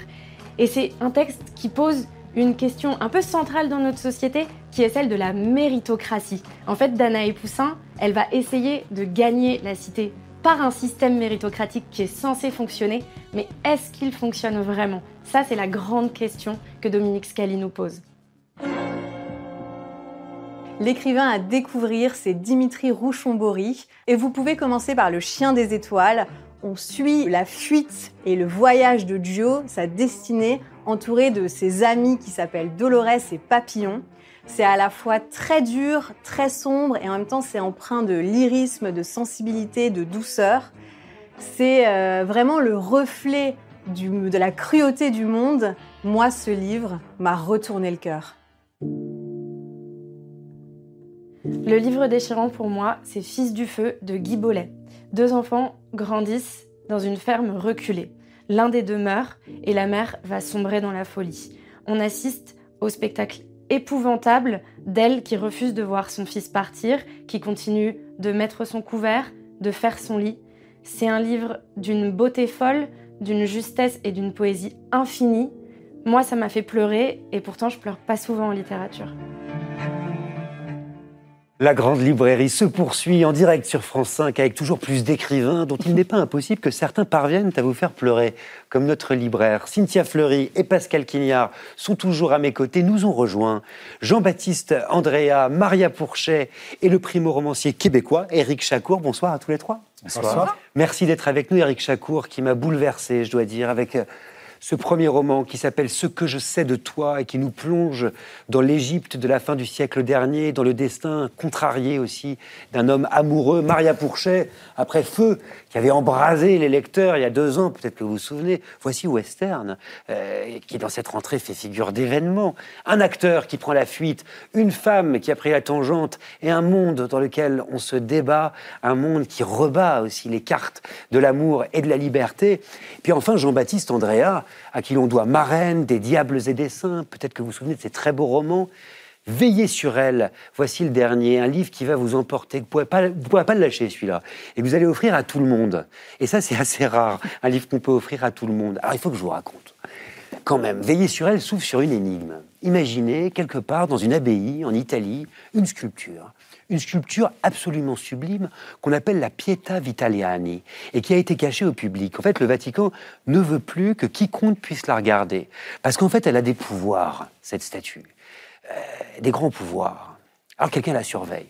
Et c'est un texte qui pose une question un peu centrale dans notre société, qui est celle de la méritocratie. En fait, Danae Poussin, elle va essayer de gagner la cité par un système méritocratique qui est censé fonctionner, mais est-ce qu'il fonctionne vraiment? Ça, c'est la grande question que Dominique Scali nous pose. L'écrivain à découvrir, c'est Dimitri Rouchon-Bory, et vous pouvez commencer par Le Chien des Étoiles. On suit la fuite et le voyage de Gio, sa destinée, entourée de ses amis qui s'appellent Dolores et Papillon. C'est à la fois très dur, très sombre et en même temps c'est empreint de lyrisme, de sensibilité, de douceur. C'est euh, vraiment le reflet de la cruauté du monde. Moi, ce livre m'a retourné le cœur. Le livre déchirant pour moi, c'est Fils du feu de Guy Bollet. Deux enfants grandissent dans une ferme reculée. L'un des deux meurt et la mère va sombrer dans la folie. On assiste au spectacle épouvantable d'elle qui refuse de voir son fils partir, qui continue de mettre son couvert, de faire son lit. C'est un livre d'une beauté folle, d'une justesse et d'une poésie infinie. Moi, ça m'a fait pleurer et pourtant je pleure pas souvent en littérature. La grande librairie se poursuit en direct sur France 5 avec toujours plus d'écrivains dont il n'est pas impossible que certains parviennent à vous faire pleurer, comme notre libraire. Cynthia Fleury et Pascal Quignard sont toujours à mes côtés, nous ont rejoints. Jean-Baptiste Andrea, Maria Pourchet et le primo-romancier québécois Éric Chacour. Bonsoir à tous les trois. Bonsoir. Merci d'être avec nous, Éric Chacour, qui m'a bouleversé, je dois dire, avec euh, ce premier roman qui s'appelle Ce que je sais de toi et qui nous plonge dans l'Égypte de la fin du siècle dernier, dans le destin contrarié aussi d'un homme amoureux, Maria Pourchet, après Feu, qui avait embrasé les lecteurs il y a deux ans, peut-être que vous vous souvenez. Voici Western, euh, qui dans cette rentrée fait figure d'événement. Un acteur qui prend la fuite, une femme qui a pris la tangente et un monde dans lequel on se débat, un monde qui rebat aussi les cartes de l'amour et de la liberté. Puis enfin Jean-Baptiste Andrea, à qui l'on doit Marraine, des Diables et des Saints, peut-être que vous vous souvenez de ces très beaux romans. Veillez sur elle. Voici le dernier, un livre qui va vous emporter. Vous ne pourrez, pas le lâcher, celui-là. Et vous allez offrir à tout le monde. Et ça, c'est assez rare, un livre qu'on peut offrir à tout le monde. Alors, il faut que je vous raconte. Quand même, Veillez sur elle s'ouvre sur une énigme. Imaginez, quelque part, dans une abbaye, en Italie, une sculpture. Une sculpture absolument sublime qu'on appelle la Pietà Vitaliani et qui a été cachée au public. En fait, le Vatican ne veut plus que quiconque puisse la regarder. Parce qu'en fait, elle a des pouvoirs, cette statue. Euh, des grands pouvoirs. Alors quelqu'un la surveille,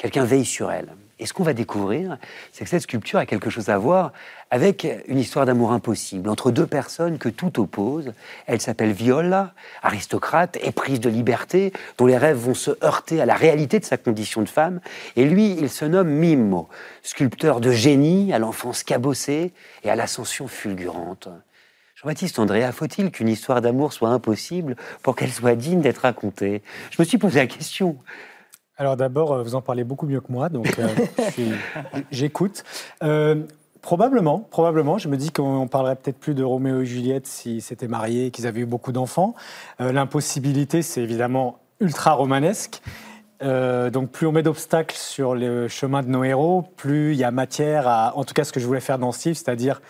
quelqu'un veille sur elle. Et ce qu'on va découvrir, c'est que cette sculpture a quelque chose à voir avec une histoire d'amour impossible entre deux personnes que tout oppose. Elle s'appelle Viola, aristocrate, éprise de liberté, dont les rêves vont se heurter à la réalité de sa condition de femme. Et lui, il se nomme Mimmo, sculpteur de génie à l'enfance cabossée et à l'ascension fulgurante. Jean-Baptiste Andrea, faut-il qu'une histoire d'amour soit impossible pour qu'elle soit digne d'être racontée? Je me suis posé la question. Alors d'abord, euh, vous en parlez beaucoup mieux que moi, donc euh, j'écoute. Euh, probablement, probablement. Je me dis qu'on parlerait peut-être plus de Roméo et Juliette s'ils s'étaient mariés, qu'ils avaient eu beaucoup d'enfants. L'impossibilité, c'est évidemment ultra romanesque. Donc plus on met d'obstacles sur le chemin de nos héros, plus il y a matière à, en tout cas ce que je voulais faire dans livre, c'est-à-dire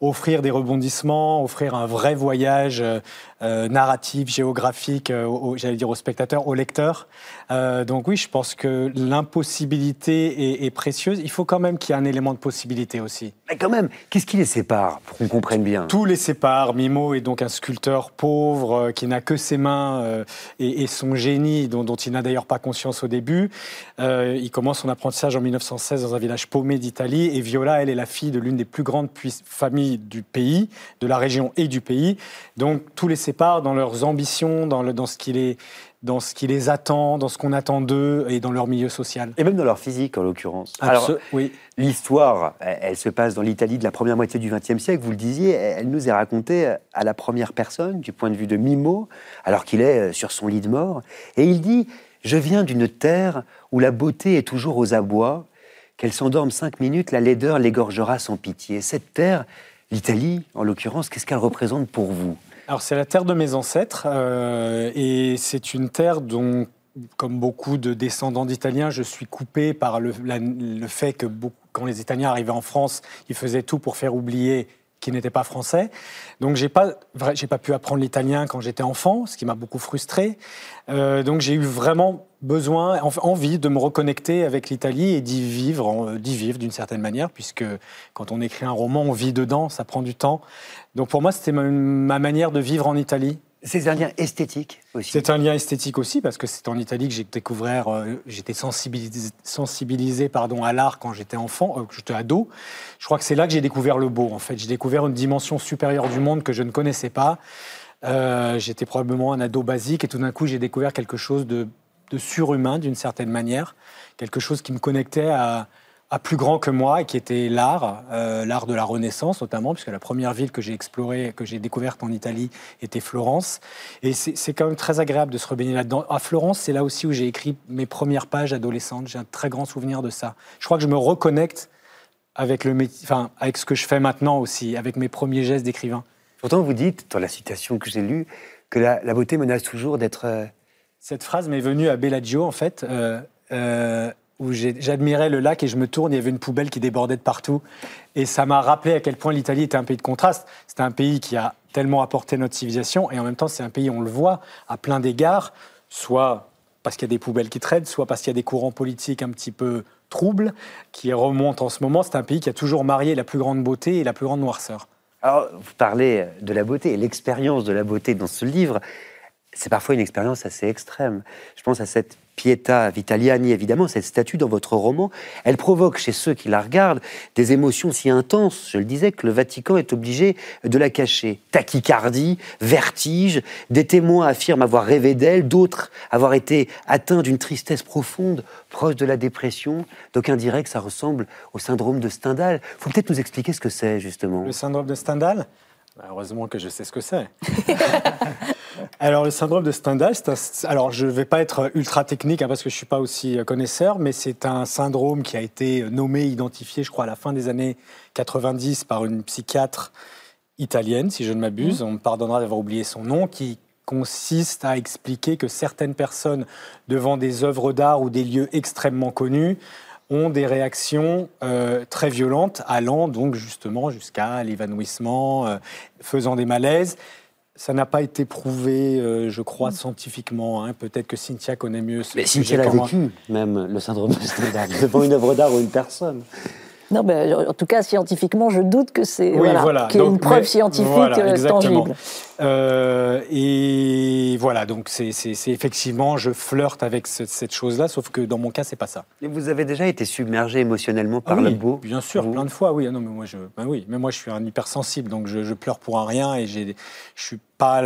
offrir des rebondissements, offrir un vrai voyage euh, narratif, géographique, euh, j'allais dire aux spectateurs, aux lecteurs. Euh, donc oui, je pense que l'impossibilité est, est, précieuse. Il faut quand même qu'il y ait un élément de possibilité aussi. Mais quand même, qu'est-ce qui les sépare pour qu'on comprenne bien? Tout les sépare. Mimo est donc un sculpteur pauvre euh, qui n'a que ses mains et, et, son génie, dont, dont il n'a d'ailleurs pas conscience au début. il commence son apprentissage en 1916 dans un village paumé d'Italie et Viola, elle est la fille de l'une des plus grandes familles du pays, de la région et du pays. Donc tous les séparent dans leurs ambitions, dans, le, dans ce qui les dans ce qui les attend, dans ce qu'on attend d'eux et dans leur milieu social. Et même dans leur physique, en l'occurrence. Alors, oui. l'histoire, elle, elle, se passe dans l'Italie de la première moitié du XXe siècle, vous le disiez, elle nous est racontée à la première personne, du point de vue de Mimo, alors qu'il est sur son lit de mort. Et il dit Je viens d'une terre où la beauté est toujours aux abois, qu'elle s'endorme cinq minutes, la laideur l'égorgera sans pitié. Cette terre, l'Italie, en l'occurrence, qu'est-ce qu'elle représente pour vous? Alors c'est la terre de mes ancêtres euh, et c'est une terre dont, comme beaucoup de descendants d'Italiens, je suis coupé par le, fait que quand les Italiens arrivaient en France, ils faisaient tout pour faire oublier qu'ils n'étaient pas français. Donc j'ai pas, j'ai pas pu apprendre l'italien quand j'étais enfant, ce qui m'a beaucoup frustré. Euh, donc j'ai eu vraiment besoin, envie de me reconnecter avec l'Italie et d'y vivre, d'y vivre d'une certaine manière, puisque quand on écrit un roman, on vit dedans, ça prend du temps. Donc pour moi, c'était ma, ma manière de vivre en Italie. C'est un lien esthétique aussi. C'est un lien esthétique aussi parce que c'est en Italie que j'ai découvert, euh, j'étais sensibilisé, sensibilisé pardon, à l'art quand j'étais enfant, euh, j'étais ado. Je crois que c'est là que j'ai découvert le beau en fait. J'ai découvert une dimension supérieure du monde que je ne connaissais pas. Euh, j'étais probablement un ado basique et tout d'un coup j'ai découvert quelque chose de, de surhumain d'une certaine manière, quelque chose qui me connectait à, plus grand que moi et qui était l'art, euh, l'art de la Renaissance notamment, puisque la première ville que j'ai explorée, que j'ai découverte en Italie était Florence. Et c'est quand même très agréable de se rebaigner là-dedans. À Florence, c'est là aussi où j'ai écrit mes premières pages adolescentes. J'ai un très grand souvenir de ça. Je crois que je me reconnecte avec, le enfin, avec ce que je fais maintenant aussi, avec mes premiers gestes d'écrivain. Pourtant, vous dites, dans la citation que j'ai lue, que la, la, beauté menace toujours d'être... Cette phrase m'est venue à Bellagio, en fait. Euh, euh, où j'admirais le lac et je me tourne, il y avait une poubelle qui débordait de partout. Et ça m'a rappelé à quel point l'Italie était un pays de contraste. C'est un pays qui a tellement apporté notre civilisation et en même temps, c'est un pays, on le voit, à plein d'égards, soit parce qu'il y a des poubelles qui traînent, soit parce qu'il y a des courants politiques un petit peu troubles qui remontent en ce moment. C'est un pays qui a toujours marié la plus grande beauté et la plus grande noirceur. Alors, vous parlez de la beauté et l'expérience de la beauté dans ce livre, c'est parfois une expérience assez extrême. Je pense à cette Pieta Vitaliani, évidemment, cette statue dans votre roman, elle provoque chez ceux qui la regardent des émotions si intenses, je le disais, que le Vatican est obligé de la cacher. Tachycardie, vertige, des témoins affirment avoir rêvé d'elle, d'autres avoir été atteints d'une tristesse profonde, proche de la dépression. D'aucuns diraient que ça ressemble au syndrome de Stendhal. Il faut peut-être nous expliquer ce que c'est, justement. Le syndrome de Stendhal? Heureusement que je sais ce que c'est. Alors, le syndrome de Stendhal, alors je ne vais pas être ultra technique hein, parce que je ne suis pas aussi euh, connaisseur, mais c'est un syndrome qui a été nommé, identifié, je crois, à la fin des années 90 par une psychiatre italienne, si je ne m'abuse. Mmh. On me pardonnera d'avoir oublié son nom, qui consiste à expliquer que certaines personnes devant des œuvres d'art ou des lieux extrêmement connus ont des réactions euh, très violentes, allant donc justement jusqu'à l'évanouissement, euh, faisant des malaises. Ça n'a pas été prouvé, euh, je crois, scientifiquement. Hein. Peut-être que Cynthia connaît mieux ce Mais Cynthia l'a vécu, même, le syndrome de Stendhal, devant une œuvre d'art ou une personne. Non, mais en tout cas, scientifiquement, je doute que c'est voilà, qu'il y ait une preuve scientifique euh, tangible. Euh, et voilà, donc c'est effectivement, je flirte avec cette chose-là, sauf que dans mon cas, c'est pas ça. Et vous avez déjà été submergé émotionnellement par ah le beau Bien sûr, plein de fois, oui. Ah non, mais moi, je, ben oui, mais moi, je suis un hypersensible, donc je, pleure pour un rien et je suis pas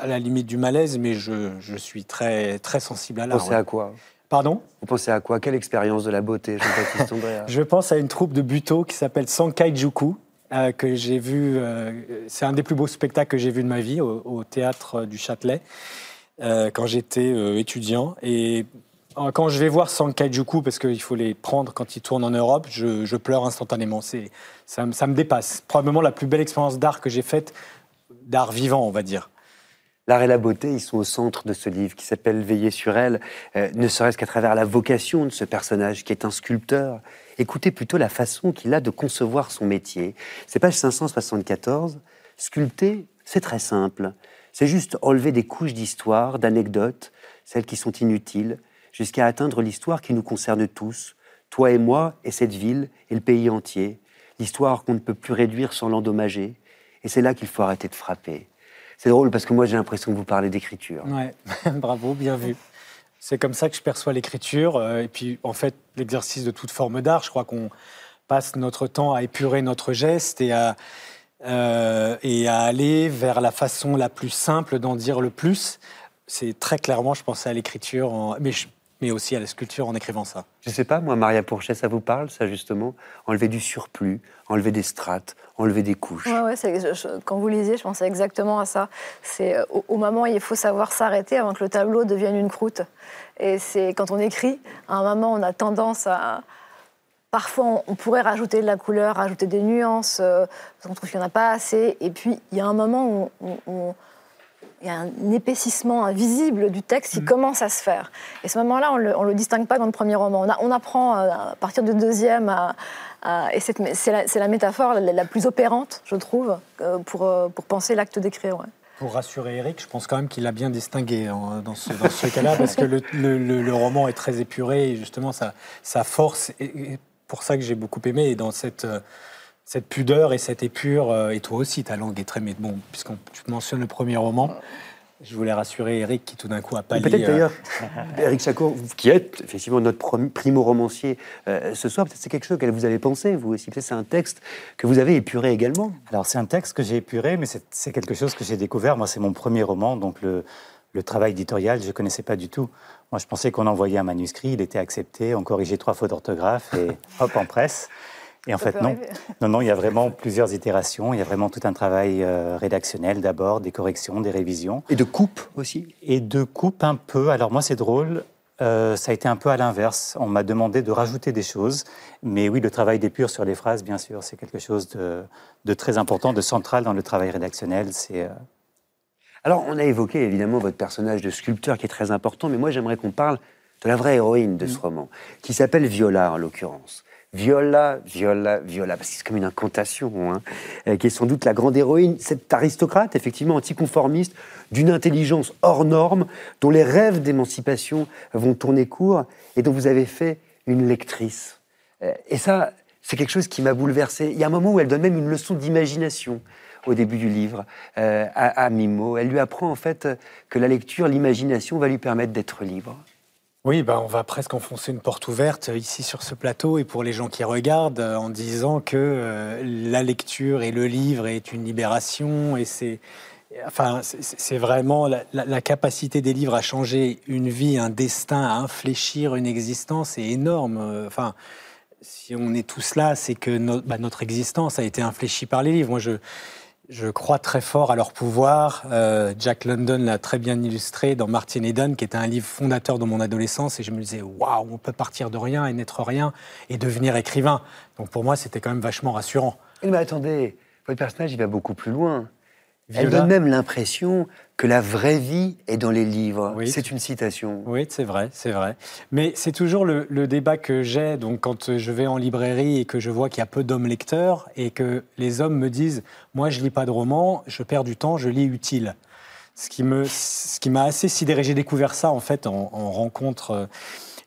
à la limite du malaise, mais je, je suis très très sensible à l'art. Vous pensez à quoi? Pardon Vous pensez à quoi? Quelle expérience de la beauté, Je pense à une troupe de buto qui s'appelle Sankai Juku, euh, que j'ai vu. Euh, c'est un des plus beaux spectacles que j'ai vu de ma vie au, théâtre du Châtelet euh, quand j'étais étudiant. Et quand je vais voir Sankai Juku, parce qu'il faut les prendre quand ils tournent en Europe, je, pleure instantanément. C'est, ça, ça me dépasse. Probablement la plus belle expérience d'art que j'ai faite, d'art vivant, on va dire. L'art et la beauté, ils sont au centre de ce livre qui s'appelle Veiller sur elle, euh, ne serait-ce qu'à travers la vocation de ce personnage qui est un sculpteur. Écoutez plutôt la façon qu'il a de concevoir son métier. C'est page 574. Sculpter, c'est très simple. C'est juste enlever des couches d'histoire, d'anecdotes, celles qui sont inutiles, jusqu'à atteindre l'histoire qui nous concerne tous, toi et moi et cette ville et le pays entier, l'histoire qu'on ne peut plus réduire sans l'endommager. Et c'est là qu'il faut arrêter de frapper. C'est drôle parce que moi j'ai l'impression que vous parlez d'écriture. Ouais, bravo, bien vu. C'est comme ça que je perçois l'écriture. Euh, et puis en fait, l'exercice de toute forme d'art, je crois qu'on passe notre temps à épurer notre geste et à, euh, et à aller vers la façon la plus simple d'en dire le plus. C'est très clairement, je pensais à l'écriture, mais aussi à la sculpture en écrivant ça. Je ne sais pas, moi, Maria Pourchet, ça vous parle, ça justement? Enlever du surplus, enlever des strates, enlever des couches. Ouais, ouais, quand vous lisiez, je pensais exactement à ça. C'est euh, au, moment où il faut savoir s'arrêter avant que le tableau devienne une croûte. Et c'est quand on écrit, à un moment, on a tendance à. Parfois, on pourrait rajouter de la couleur, rajouter des nuances, euh, on trouve qu'il n'y en a pas assez. Et puis, il y a un moment où on il y a un épaississement invisible du texte qui mm. commence à se faire. Et ce moment-là, on ne le, distingue pas dans le premier roman. On, apprend euh, à partir du deuxième, et c'est la, métaphore la, plus opérante, je trouve, euh, pour, euh, pour penser l'acte d'écrire. Pour rassurer Eric, je pense quand même qu'il a bien distingué dans ce, dans ce cas-là, parce que le, le, roman est très épuré, et justement, sa, sa force, est pour ça que j'ai beaucoup aimé, et dans cette cette pudeur et cette épure, euh, et toi aussi, ta langue est très. Mais bon, puisqu'on tu mentionnes le premier roman, je voulais rassurer Eric qui tout d'un coup a pas Peut-être euh, d'ailleurs, Eric Chacour, qui est effectivement notre primo-romancier euh, ce soir, peut-être c'est quelque chose que vous avez pensé, vous aussi. Peut-être c'est un texte que vous avez épuré également. Alors c'est un texte que j'ai épuré, mais c'est quelque chose que j'ai découvert. Moi, c'est mon premier roman, donc le, le travail éditorial, je ne connaissais pas du tout. Moi, je pensais qu'on envoyait un manuscrit, il était accepté, on corrigeait trois fautes d'orthographe et hop, en presse. Et en fait, non. Non, non, il y a vraiment plusieurs itérations. Il y a vraiment tout un travail euh, rédactionnel d'abord, des corrections, des révisions. Et de coupe aussi Et de coupe un peu. Alors moi, c'est drôle. Euh, ça a été un peu à l'inverse. On m'a demandé de rajouter des choses. Mais oui, le travail d'épure sur les phrases, bien sûr, c'est quelque chose de, très important, de central dans le travail rédactionnel. C'est. Euh, Alors, on a évoqué évidemment votre personnage de sculpteur qui est très important, mais moi j'aimerais qu'on parle de la vraie héroïne de ce mm. roman, qui s'appelle Viola en l'occurrence. Viola, Viola, Viola, parce que c'est comme une incantation, hein, euh, qui est sans doute la grande héroïne, cette aristocrate, effectivement anticonformiste, d'une intelligence hors norme, dont les rêves d'émancipation vont tourner court, et dont vous avez fait une lectrice. Euh, Et ça, c'est quelque chose qui m'a bouleversé. Il y a un moment où elle donne même une leçon d'imagination au début du livre euh, à, à Mimo. Elle lui apprend en fait que la lecture, l'imagination va lui permettre d'être libre. Oui, bah, on va presque enfoncer une porte ouverte euh, ici sur ce plateau et pour les gens qui regardent euh, en disant que euh, la lecture et le livre est une libération et c'est enfin vraiment la, capacité des livres à changer une vie, un destin, à infléchir une existence est énorme. Enfin, si on est tous là, c'est que bah, notre existence a été infléchie par les livres. Moi, je je crois très fort à leur pouvoir. Euh, Jack London l'a très bien illustré dans Martin Eden, qui était un livre fondateur de mon adolescence. Et je me disais, waouh, on peut partir de rien et n'être rien et devenir écrivain. Donc pour moi, c'était quand même vachement rassurant. Mais attendez, votre personnage, il va beaucoup plus loin. Elle donne même l'impression que la vraie vie est dans les livres. Oui. C'est une citation. Oui, c'est vrai, c'est vrai. Mais c'est toujours le, le débat que j'ai. Donc, quand je vais en librairie et que je vois qu'il y a peu d'hommes lecteurs et que les hommes me disent, moi, je lis pas de romans, je perds du temps, je lis utile. Ce qui me, ce qui m'a assez sidéré. J'ai découvert ça en fait en, en rencontre. euh,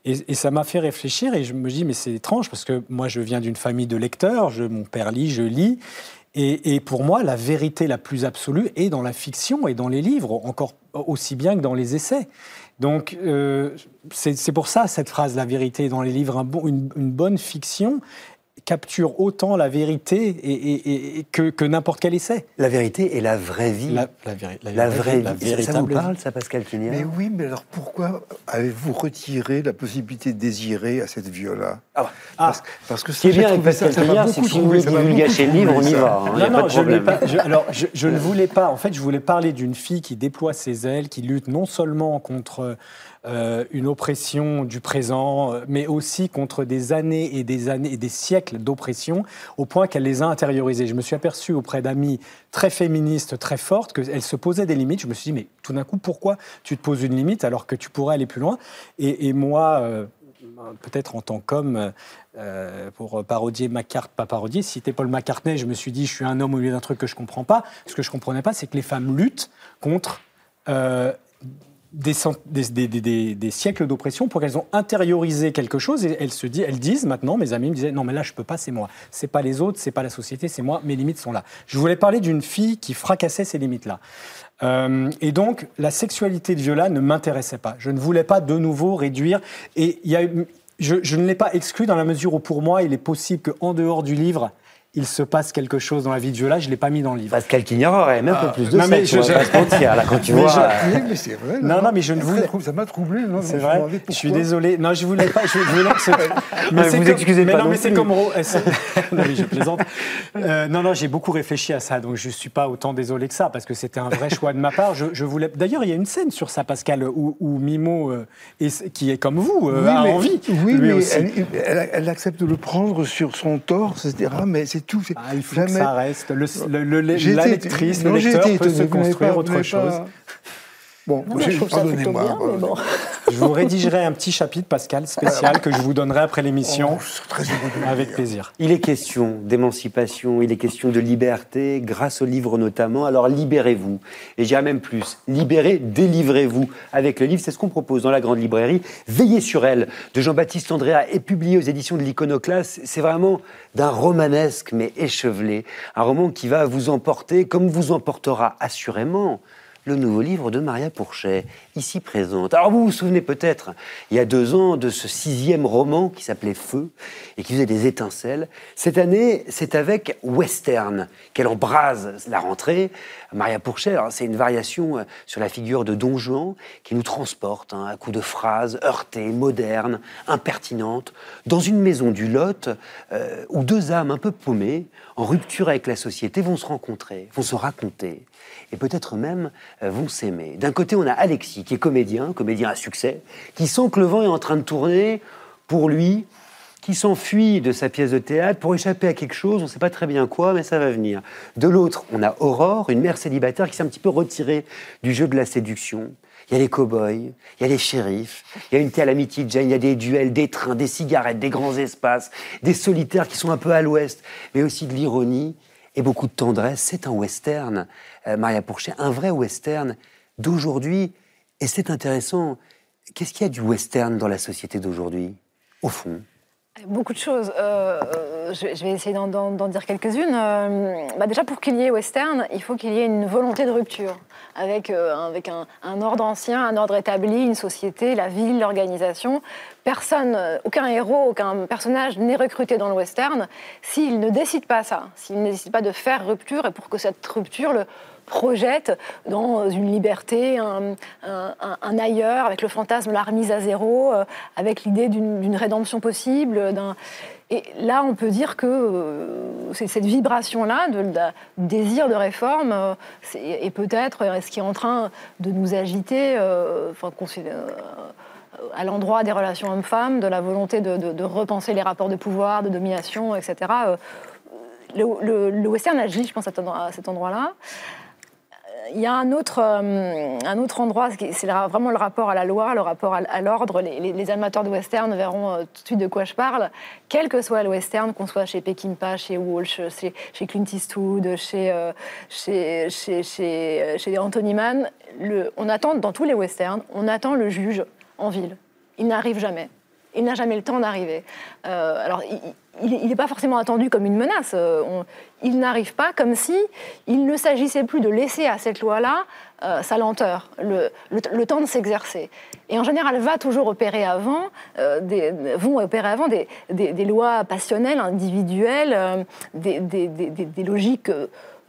Et, et ça m'a fait réfléchir et je me dis, mais c'est étrange parce que moi, je viens d'une famille de lecteurs. Je, mon père lit, je lis. Et, pour moi, la vérité la plus absolue est dans la fiction et dans les livres, encore aussi bien que dans les essais. Donc, euh, c'est pour ça cette phrase, la vérité est dans les livres. Une bonne fiction capture autant la vérité et, et- et- et que, que n'importe quel essai. La vérité est la vraie vie. La, la véri- la La vraie vraie vie. Ça- Ça vous parle, ça, Pascal Quignard Mais oui, mais alors pourquoi avez-vous retiré la possibilité de désirer à cette Viola Ah, parce, parce que Ce qui est ça, j'ai bien avec Pascal Quignard, c'est que si vous voulez divulgacher le livre, on y va. hein, il y a Non, pas non, de je pas. je- alors, je, je ne voulais pas. En fait, je voulais parler d'une fille qui déploie ses ailes, qui lutte non seulement contre euh, une oppression du présent, euh, mais aussi contre des années et des années et des siècles d'oppression, au point qu'elle les a intériorisées. Je me suis aperçu auprès d'amis très féministes, très fortes, qu'elles se posaient des limites. Je me suis dit, mais tout d'un coup, pourquoi tu te poses une limite alors que tu pourrais aller plus loin? Et, moi. euh, peut-être en tant qu'homme, pour parodier McCartney, pas parodier, citer Paul McCartney, je me suis dit, je suis un homme au milieu d'un truc que je comprends pas. Ce que je comprenais pas, c'est que les femmes luttent contre des, siècles d'oppression pour qu'elles ont intériorisé quelque chose et elles se disent, elles disent maintenant, mes amis me disaient, non mais là je peux pas, c'est moi. C'est pas les autres, c'est pas la société, c'est moi, mes limites sont là. Je voulais parler d'une fille qui fracassait ces limites-là. Euh, et donc, la sexualité de Viola ne m'intéressait pas. Je ne voulais pas de nouveau réduire. Et je ne l'ai pas exclu dans la mesure où, pour moi, il est possible qu'en dehors du livre, il se passe quelque chose dans la vie de Viola. Je ne l'ai pas mis dans le livre. Pascal Quignard aurait même un peu plus de non, mais sexe, je- mentir, là, quand tu Mais vois. je- euh, Oui, mais c'est vrai. Non, non, mais je ne voulais- Ça m'a troublé. non, C'est vrai. Je suis désolé. Non, je voulais pas. Je voulais que ce- Mais c'est vous comme- excusez mais pas non, non mais c'est comme. Non, mais je plaisante. Euh, non, non, j'ai beaucoup réfléchi à ça, donc je suis pas autant désolé que ça parce que c'était un vrai choix de ma part. Je, je voulais. D'ailleurs, il y a une scène sur ça, Pascal, où, où Mimo, euh, est- qui est comme vous, euh, Oui, a mais- envie. Oui, lui mais aussi. elle, elle- elle accepte de le prendre sur son torse, etc. Mais c'est tout. Ah, il faut jamais- que ça reste. Le, le- le- J'ai la lectrice, le lecteur peut se construire pas- autre chose. pas- Bon, Non, je trouve ça plutôt pardonnez-moi. bien, mais bon. Je vous rédigerai un petit chapitre, Pascal, spécial, que je vous donnerai après l'émission, Oh, je avec plaisir. Il est question d'émancipation, il est question de liberté, grâce au livre notamment. Alors libérez-vous. Et j'irai même plus. Libérez, délivrez-vous. Avec le livre, c'est ce qu'on propose dans la grande librairie. Veillez sur elle, de Jean-Baptiste Andréa, est publié aux éditions de l'Iconoclaste. C'est vraiment d'un romanesque, mais échevelé. Un roman qui va vous emporter, comme vous emportera assurément le nouveau livre de Maria Pourchet, ici présente. Alors vous vous souvenez peut-être, il y a deux ans, de ce sixième roman qui s'appelait Feu et qui faisait des étincelles. Cette année, c'est avec Western qu'elle embrase la rentrée. Maria Pourchet, alors, c'est une variation euh, sur la figure de Don Juan qui nous transporte hein, à coups de phrases heurtées, modernes, impertinentes, dans une maison du Lot euh, où deux âmes un peu paumées, en rupture avec la société, vont se rencontrer, vont se raconter et peut-être même euh, vont s'aimer. D'un côté, on a Alexis, qui est comédien, comédien à succès, qui sent que le vent est en train de tourner pour lui, qui s'enfuit de sa pièce de théâtre pour échapper à quelque chose, on ne sait pas très bien quoi, mais ça va venir. De l'autre, on a Aurore, une mère célibataire qui s'est un petit peu retirée du jeu de la séduction, Il y a les cow-boys, il y a les shérifs, il y a une telle amitié Jane, il y a des duels, des trains, des cigarettes, des grands espaces, des solitaires qui sont un peu à l'ouest, mais aussi de l'ironie et beaucoup de tendresse. C'est un western, Maria Pourchet, un vrai western d'aujourd'hui. Et c'est intéressant. Qu'est-ce qu'il y a du western dans la société d'aujourd'hui, au fond? Beaucoup de choses. Euh, euh, je, vais essayer d'en- dire quelques-unes. Euh, bah déjà, pour qu'il y ait western, il faut qu'il y ait une volonté de rupture avec, euh, avec un, un ordre ancien, un ordre établi, une société, la ville, l'organisation. Personne, euh, aucun héros, aucun personnage n'est recruté dans le western s'il ne décide pas ça, s'il ne décide pas de faire rupture et pour que cette rupture le projette dans une liberté, un, un- ailleurs, avec le fantasme, la remise à zéro, euh, avec l'idée d'une rédemption possible. Et là, on peut dire que euh, c'est cette vibration-là de, désir de réforme euh, et peut-être ce qui est en train de nous agiter, à l'endroit des relations hommes-femmes, de la volonté de, de- de repenser les rapports de pouvoir, de domination, etc. Le, le- le western agit, je pense, à cet endroit-là. Il y a un autre, euh, un autre endroit, c'est vraiment le rapport à la loi, le rapport à, l'ordre. Les, les- amateurs de western verront euh, tout de suite de quoi je parle. Quel que soit le western, qu'on soit chez Peckinpah, chez Walsh, chez, Clint Eastwood, chez, euh, chez, chez, Anthony Mann, on attend, dans tous les westerns, on attend le juge en ville. Il n'arrive jamais. Il n'a jamais le temps d'arriver. Alors, n'est pas forcément attendu comme une menace. Euh, il n'arrive pas comme si il ne s'agissait plus de laisser à cette loi-là euh, sa lenteur, le, temps de s'exercer. Et en général, va toujours opérer avant, euh, des, vont opérer avant des, lois passionnelles, individuelles, des logiques.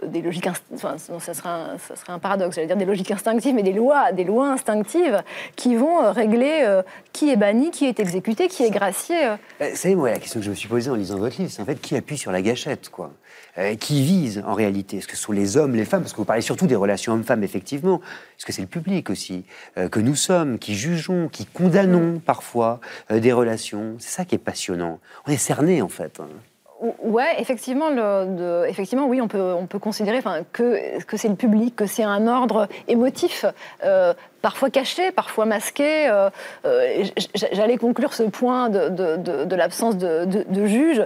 Des logiques, enfin, ça serait, un, ça serait un paradoxe, j'allais dire des logiques instinctives, mais des lois, des lois instinctives qui vont euh, régler euh, qui est banni, qui est exécuté, qui est gracié. euh. Euh, Vous savez, moi, la question que je me suis posée en lisant votre livre, c'est en fait qui appuie sur la gâchette, quoi? Euh, Qui vise en réalité? Est-ce que ce sont les hommes, les femmes? Parce que vous parlez surtout des relations hommes-femmes, effectivement. Est-ce que c'est le public aussi euh, que nous sommes, qui jugeons, qui condamnons parfois euh, des relations? C'est ça qui est passionnant. On est cerné, en fait. hein. Ou- Ouais, effectivement, effectivement, oui, on peut, on peut considérer que, que c'est le public, que c'est un ordre émotif, euh, parfois caché, parfois masqué. euh, euh, J'allais conclure ce point de, de- l'absence de, juge.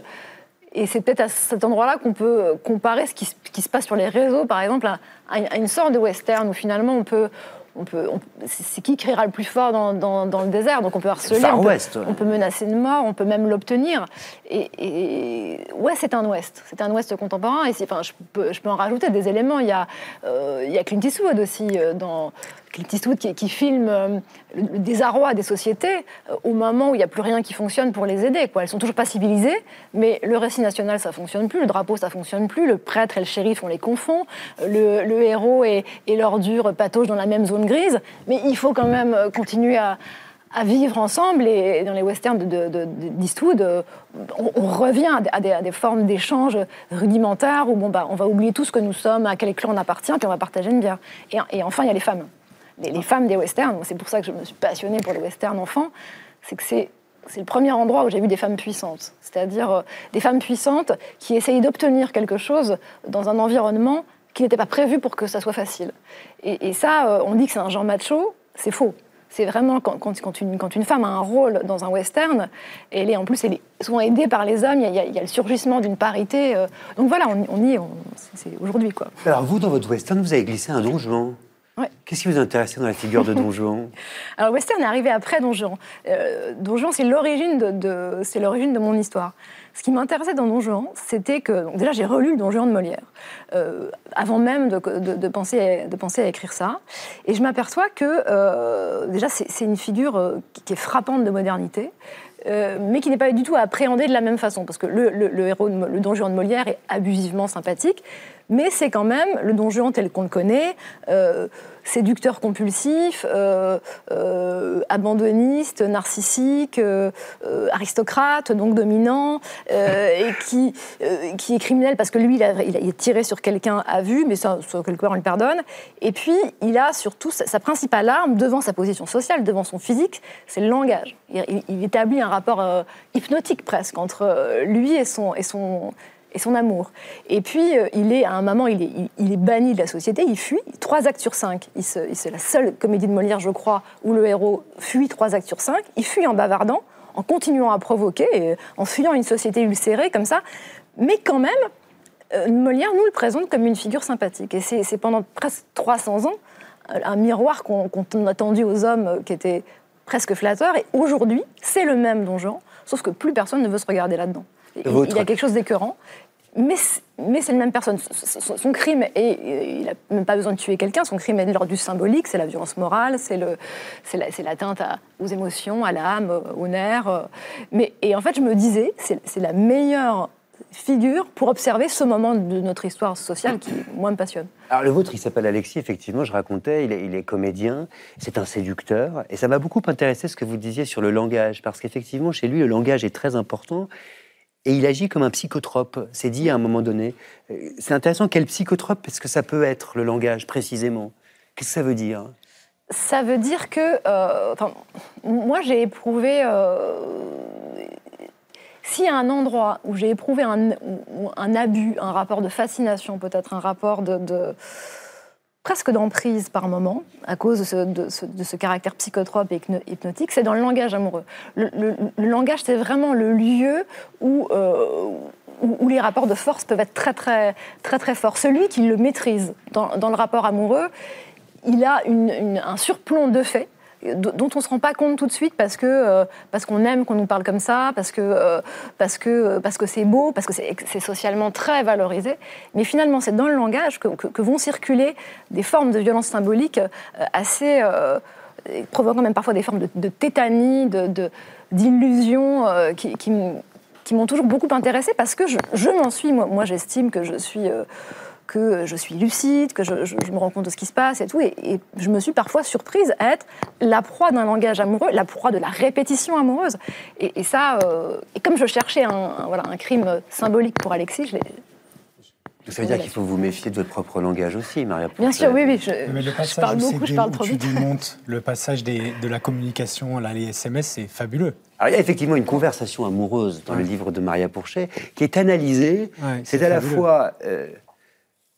Et c'est peut-être à cet endroit-là qu'on peut comparer ce qui, qui se passe sur les réseaux, par exemple, à une sorte de western où finalement on peut. On peut, c'est qui criera le plus fort dans, dans- dans le désert, donc on peut harceler, Far on peut, ouais. on peut menacer de mort, on peut même l'obtenir. Et, et- ouais, c'est un Ouest, c'est un Ouest contemporain. Et c'est- enfin, je peux, je peux en rajouter des éléments. Il y a, euh, il y a Clint Eastwood aussi euh, dans Clint Eastwood qui, qui filme euh, le, désarroi des sociétés euh, au moment où il n'y a plus rien qui fonctionne pour les aider. Quoi. Elles sont toujours pas civilisées, mais le récit national ça fonctionne plus, le drapeau ça fonctionne plus, le prêtre et le shérif on les confond, le, héros et, l'ordure patauge dans la même zone grise. Mais il faut quand même euh, continuer à vivre ensemble. Et dans les westerns de- de- de- d'Eastwood, euh, on, revient à des, formes d'échange rudimentaires où bon, bah, on va oublier tout ce que nous sommes, à quel clan on appartient, puis on va partager une bière. Et enfin, il y a les femmes. Les, femmes des westerns, c'est pour ça que je me suis passionnée pour les westerns enfants, c'est que c'est c'est le premier endroit où j'ai vu des femmes puissantes, c'est-à-dire euh, des femmes puissantes qui essayent d'obtenir quelque chose dans un environnement qui n'était pas prévu pour que ça soit facile. Et, ça, euh, on dit que c'est un genre macho, c'est faux. C'est vraiment quand, quand- une, quand une femme a un rôle dans un western, elle est en plus elle est souvent aidée par les hommes, il y a, le surgissement d'une parité. euh, donc voilà, on, y est, c'est aujourd'hui quoi. Alors, vous, dans votre western, vous avez glissé un Don Juan. Ouais. Qu'est-ce qui vous intéressait dans la figure de Don Juan? Alors western est arrivé après Don Juan. Euh, Don Juan, c'est l'origine de, de- c'est l'origine de mon histoire. Ce qui m'intéressait dans Don Juan, c'était que donc déjà j'ai relu le Don Juan de Molière euh, avant même de, de- de penser à, de penser à écrire ça, et je m'aperçois que euh, déjà c'est une figure qui, est frappante de modernité. euh, mais qui n'est pas du tout à appréhender de la même façon, parce que le, le- le héros, de le Don Juan de Molière est abusivement sympathique, mais c'est quand même le Don Juan tel qu'on le connaît, euh, séducteur compulsif, euh, euh, abandonniste, narcissique, aristocrate, donc dominant, et qui, qui est criminel parce que lui, il a, est tiré sur quelqu'un à vue, mais ça, ça, quelque part, on le pardonne. Et puis, il a surtout sa, principale arme devant sa position sociale, devant son physique, c'est le langage. Il, il- établit un rapport hypnotique presque entre lui et son, et son, et son amour. Et puis, euh, il est, à un moment, il est, il, il est banni de la société, il fuit, trois actes sur cinq. C'est la seule comédie de Molière, je crois, où le héros fuit trois actes sur cinq. Il fuit en bavardant, en continuant à provoquer, et en fuyant une société ulcérée comme ça. Mais quand même, euh, Molière nous le présente comme une figure sympathique. Et c'est pendant presque 300 ans euh, un miroir qu'on qu'on a tendu aux hommes euh, qui était presque flatteur. Et aujourd'hui, c'est le même Don Juan, sauf que plus personne ne veut se regarder là-dedans. Votre. il y a quelque chose d'écœurant. Mais, c'est- la même personne. Son- crime, est, il n'a même pas besoin de tuer quelqu'un, son crime est de l'ordre du symbolique, c'est la violence morale, c'est la- l'atteinte à- aux émotions, à l'âme, aux nerfs. et en fait, je me disais, c'est la meilleure figure pour observer ce moment de notre histoire sociale qui, moi, me passionne. Alors le vôtre, il s'appelle Alexis, effectivement, je racontais, il est comédien, c'est un séducteur, et ça m'a beaucoup intéressé ce que vous disiez sur le langage, parce qu'effectivement, chez lui, le langage est très important, et il agit comme un psychotrope, c'est dit à un moment donné. Euh, C'est intéressant, quel psychotrope est-ce que ça peut être, le langage, précisément Qu'est-ce que ça veut dire? Ça veut dire que, euh, moi j'ai éprouvé, euh, s'il y a un endroit où j'ai éprouvé un, un abus, un rapport de fascination, peut-être un rapport de- presque d'emprise par moment, à cause de ce, caractère psychotrope et hypno- hypnotique, c'est dans le langage amoureux. Le, langage, c'est vraiment le lieu où, euh, où, où les rapports de force peuvent être très très très très forts. Celui qui le maîtrise dans, dans le rapport amoureux, il a un surplomb de faits d- dont on ne se rend pas compte tout de suite parce que euh, parce qu'on aime qu'on nous parle comme ça, parce que euh, parce que parce que c'est beau, parce que c'est socialement très valorisé. Mais finalement, c'est dans le langage que, vont circuler des formes de violence symbolique euh, assez provoquant même parfois des formes de, tétanie, de d'illusion qui, qui m'ont toujours beaucoup intéressée parce que je, je m'en suis, moi, j'estime que je suis que je suis lucide, que je, je- je me rends compte de ce qui se passe et tout. Et, et je me suis parfois surprise à être la proie d'un langage amoureux, la proie de la répétition amoureuse. Et, et ça, euh, et comme je cherchais un, un- voilà, un crime symbolique pour Alexis, je l'ai. Ça veut dire qu'il faut vous méfier de votre propre langage aussi, Maria Bien sûr, oui, oui. Je, Mais le je passage parle beaucoup, je parle trop tu vite. démontes le passage des- de la communication, là, les SMS, c'est fabuleux. Alors, il y a effectivement une conversation amoureuse dans le livre de Maria Pourchet qui est analysée. Ouais, c'est à la fois euh,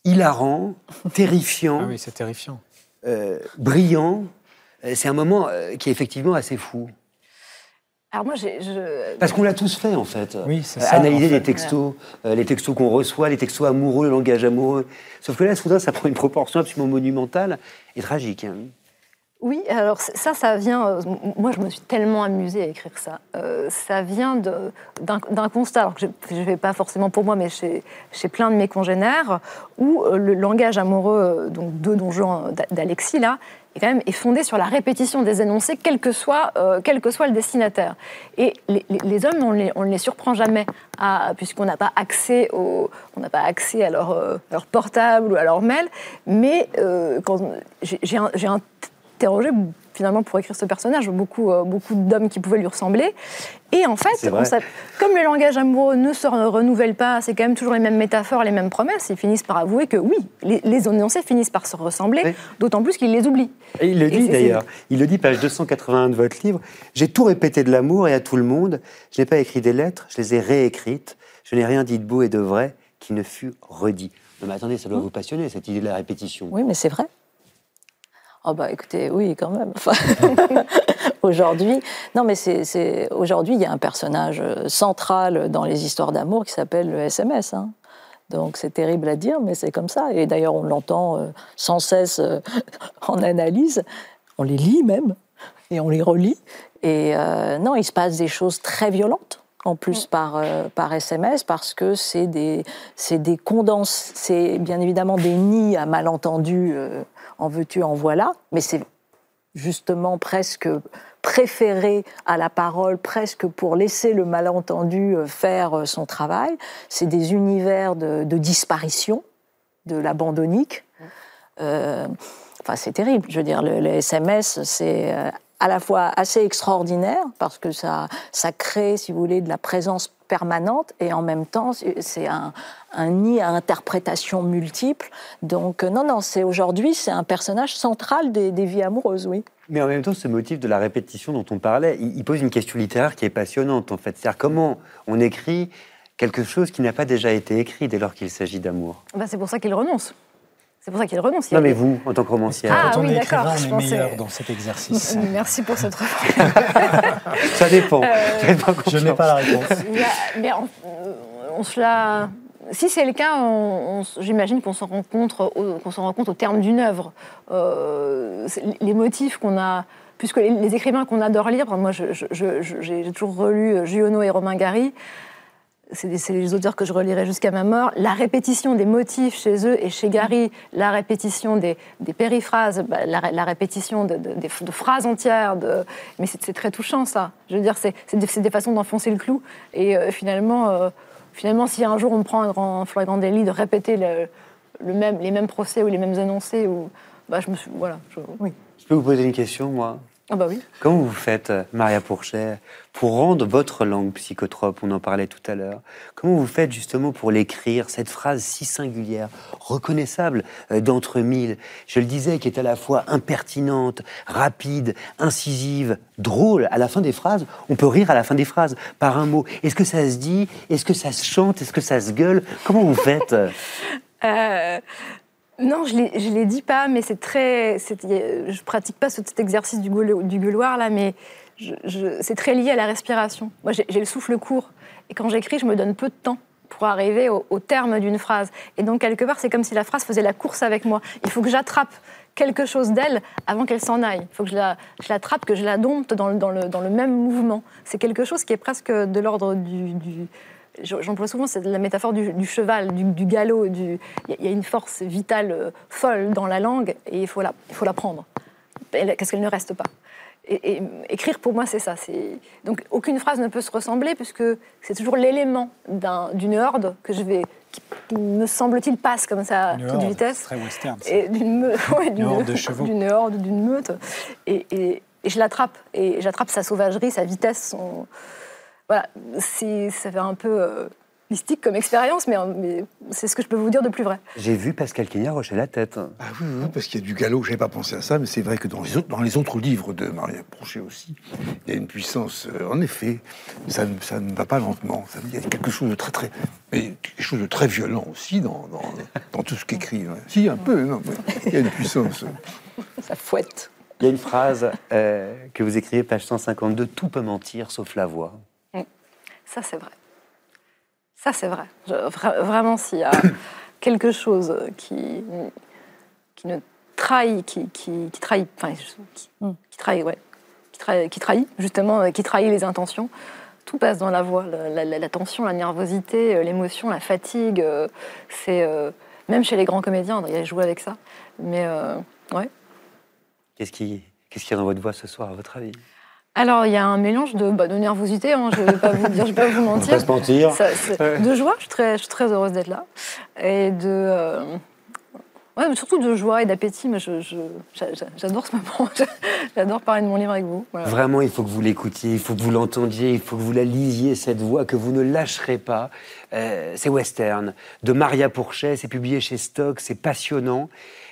hilarant, terrifiant, Ah oui, c'est terrifiant. euh, brillant. Euh, C'est un moment euh, qui est effectivement assez fou. Alors moi, je, Parce qu'on l'a tous fait, en fait. Oui, c'est ça, Analyser en fait. les textos, euh, les textos qu'on reçoit, les textos amoureux, le langage amoureux. Sauf que là, soudain, ça prend une proportion absolument monumentale et tragique. hein. Oui, alors ça, ça vient. euh, moi, je me suis tellement amusée à écrire ça. Euh, ça vient d'un constat, alors que je ne fais pas forcément pour moi, mais chez, chez plein de mes congénères, où euh, le langage amoureux donc de Don Juan d'A- d'Alexis, là, est quand même est fondé sur la répétition des énoncés, quel que soit, quel que soit le destinataire. Et les, hommes, on ne les, surprend jamais, puisqu'on n'a pas accès au, on pas accès à leur, leur portable ou à leur mail. Mais quand j'ai- un- interrogé finalement pour écrire ce personnage beaucoup, euh, beaucoup d'hommes qui pouvaient lui ressembler. Et en fait, on comme le langage amoureux ne se renouvelle pas, c'est quand même toujours les mêmes métaphores, les mêmes promesses, ils finissent par avouer que oui, les, les énoncés finissent par se ressembler, Oui. d'autant plus qu'ils les oublient. Et il le dit d'ailleurs. Il le dit, page 281 de votre livre. J'ai tout répété de l'amour et à tout le monde. Je n'ai pas écrit des lettres, je les ai réécrites. Je n'ai rien dit de beau et de vrai qui ne fut redit. Non, mais attendez, ça doit vous passionner, cette idée de la répétition. Oui, mais c'est vrai. Oh bah écoutez, oui, quand même. Enfin, aujourd'hui, non, mais c'est c'est- aujourd'hui, il y a un personnage euh, central dans les histoires d'amour qui s'appelle le SMS. hein. Donc c'est terrible à dire, mais c'est comme ça. Et d'ailleurs, on l'entend euh, sans cesse euh, en analyse. On les lit même, et on les relit. Et euh, non, il se passe des choses très violentes en plus par, euh, par SMS parce que c'est des, c'est des condenses, c'est bien évidemment des nids à malentendus, euh, en veux-tu, en voilà, mais c'est justement presque préféré à la parole, presque pour laisser le malentendu euh, faire euh, son travail. C'est des univers de, de disparition, de l'abandonnique. Euh, enfin, c'est terrible. Je veux dire, le, le SMS, c'est à la fois assez extraordinaire parce que ça, ça crée, si vous voulez, de la présence permanente et en même temps, c'est- un, un nid à interprétation multiple. Donc, euh, non, non, c'est aujourd'hui, c'est un personnage central des, des vies amoureuses, oui. Mais en même temps, ce motif de la répétition dont on parlait, il, il pose une question littéraire qui est passionnante, en fait. C'est-à-dire comment on écrit quelque chose qui n'a pas déjà été écrit dès lors qu'il s'agit d'amour. Bah, c'est pour ça qu'il renonce. C'est pour ça qu'il renonce. Non mais vous, en tant que romancière, Ah Quand on oui, est écrivain, on est pensais- meilleur dans cet exercice. Merci pour cette réponse. ça dépend. Euh, Je n'ai pas la réponse. Il y a- mais on, euh, on se l'a. Si c'est le cas, on- on- j'imagine qu'on s'en rencontre, au- qu'on s'en rend compte au terme d'une œuvre. Euh, les motifs qu'on a, puisque les, les écrivains qu'on adore lire, moi j'ai toujours relu Giono et Romain Gary. C'est les auteurs que je relirai jusqu'à ma mort. La répétition des motifs chez eux et chez Gary, la répétition des, des périphrases, bah, la, répétition de, phrases entières. Mais c'est très touchant, ça. Je veux dire, c'est des, façons d'enfoncer le clou. Et euh, finalement, euh, finalement, si un jour on prend un grand Florian Dely de répéter les mêmes procès ou les mêmes énoncés, ou, bah, je me suis. Voilà. oui. Je peux vous poser une question, moi? Ah, bah oui. Comment vous faites, euh, Maria Pourchet, pour rendre votre langue psychotrope, on en parlait tout à l'heure, comment vous faites justement pour l'écrire, cette phrase si singulière, reconnaissable euh, d'entre mille, je le disais, qui est à la fois impertinente, rapide, incisive, drôle, à la fin des phrases, on peut rire à la fin des phrases par un mot. Est-ce que ça se dit? Est-ce que ça se chante? Est-ce que ça se gueule? Comment vous faites? Euh, non, je ne les dis pas, mais c'est très. Je pratique pas ce- cet exercice du, gueuloir là, mais c'est très lié à la respiration. Moi, j'ai le souffle court, et quand j'écris, je me donne peu de temps pour arriver au, terme d'une phrase. Et donc quelque part, c'est comme si la phrase faisait la course avec moi. Il faut que j'attrape quelque chose d'elle avant qu'elle s'en aille. Il faut que je la- je l'attrape, que je la dompte dans le, même mouvement. C'est quelque chose qui est presque de l'ordre du, J'emploie souvent la métaphore du, du cheval, du, du galop. Il y a- une force vitale euh, folle dans la langue et il faut la, il faut la prendre. Qu'est-ce qu'elle ne reste pas et, et écrire, pour moi, c'est ça. Donc, aucune phrase ne peut se ressembler puisque c'est toujours l'élément d'un- d'une horde que je vais, qui, me semble-t-il, passe comme ça à toute vitesse. Très western. ça. Et d'une me- ouais, d'une- horde de chevaux. D'une horde, d'une meute. Et, et- et je l'attrape. Et j'attrape sa sauvagerie, sa vitesse, son... Voilà, c'est- ça fait un peu euh, mystique comme expérience, mais, mais c'est ce que je peux vous dire de plus vrai. J'ai vu Pascal Quignard hocher la tête. Ah oui, oui, parce qu'il y a du galop, je n'avais pas pensé à ça, mais c'est vrai que dans les, autres, dans les autres livres de Maria Prochet aussi, il y a une puissance, euh, en effet, ça, ne- ça ne va pas lentement. Ça, il y a quelque chose de très, très. Mais quelque chose de très violent aussi dans, dans, dans tout ce qu'écrit. ouais. Si, un peu, non, mais il y a une puissance. Ça fouette. Il y a une phrase euh, que vous écrivez, page 152, Tout peut mentir sauf la voix. Ça, c'est vrai. Ça, c'est vrai. Je- vra- vraiment, s'il y a quelque chose qui, qui ne trahit, qui, qui, qui trahit, enfin, qui, qui trahit, ouais, qui trahit, qui trahit, justement, euh, qui trahit les intentions, tout passe dans la voix. La, la- la- la tension, la nervosité, euh, l'émotion, la fatigue, euh, c'est euh, même chez les grands comédiens, il y a joué avec ça. Mais euh, ouais. Qu'est-ce qui- qu'est-ce qu'il y a dans votre voix ce soir, à votre avis? Alors, il y a un mélange de, bah, de nervosité, hein, je ne vais pas vous dire, je vais pas vous On va mentir. pas se mentir. Ça, de joie, je suis très, je suis très heureuse d'être là. Et de. euh, ouais, mais surtout de joie et d'appétit. Mais je, je- j'a- j'a- j'adore ce moment. J'adore parler de mon livre avec vous. Voilà. Vraiment, il faut que vous l'écoutiez, il faut que vous l'entendiez, il faut que vous la lisiez, cette voix, que vous ne lâcherez pas. Euh, c'est western, de Maria Pourchet, c'est publié chez Stock, c'est passionnant,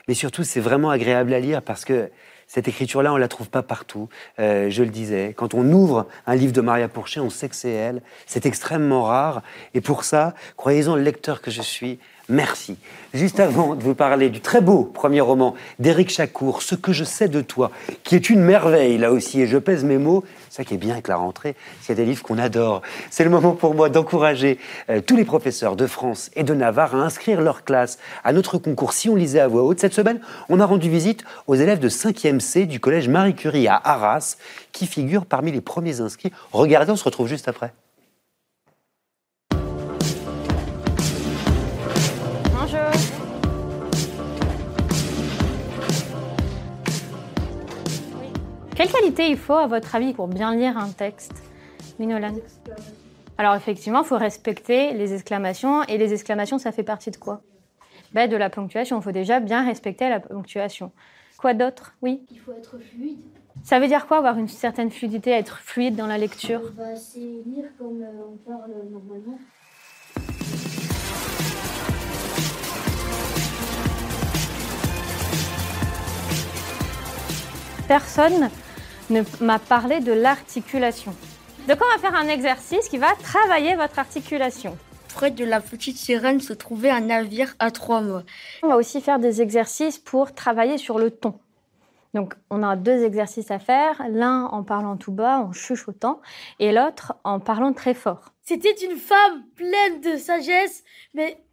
mais surtout, c'est vraiment agréable à lire parce que cette écriture-là, on ne la trouve pas partout. Euh, je le disais, quand on ouvre un livre de Maria Pourchet, on sait que c'est elle. C'est extrêmement rare. Et pour ça, croyez-en, le lecteur que je suis, merci. Juste avant de vous parler du très beau premier roman d'Éric Chacour, Ce que je sais de toi, qui est une merveille là aussi, et je pèse mes mots, ça qui est bien avec la rentrée, c'est des livres qu'on adore. C'est le moment pour moi d'encourager euh, tous les professeurs de France et de Navarre à inscrire leur classe à notre concours Si on lisait à voix haute. Cette semaine, on a rendu visite aux élèves de 5e C du collège Marie Curie à Arras, qui figurent parmi les premiers inscrits. Regardez, on se retrouve juste après. Quelle qualité il faut, à votre avis, pour bien lire un texte Minolan? Alors, effectivement, il faut respecter les exclamations. Et les exclamations, ça fait partie de quoi? Ben, De la ponctuation. Il faut déjà bien respecter la ponctuation. Quoi d'autre? Oui? Il faut être fluide. Ça veut dire quoi, avoir une certaine fluidité, être fluide dans la lecture? Bah, c'est lire comme euh, on parle normalement. Personne ne m'a parlé de l'articulation. Donc on va faire un exercice qui va travailler votre articulation. près de la petite sirène se trouvait un navire à trois mâts. On va aussi faire des exercices pour travailler sur le ton. Donc, on a deux exercices à faire, l'un en parlant tout bas, en chuchotant, et l'autre en parlant très fort. C'était une femme pleine de sagesse, mais,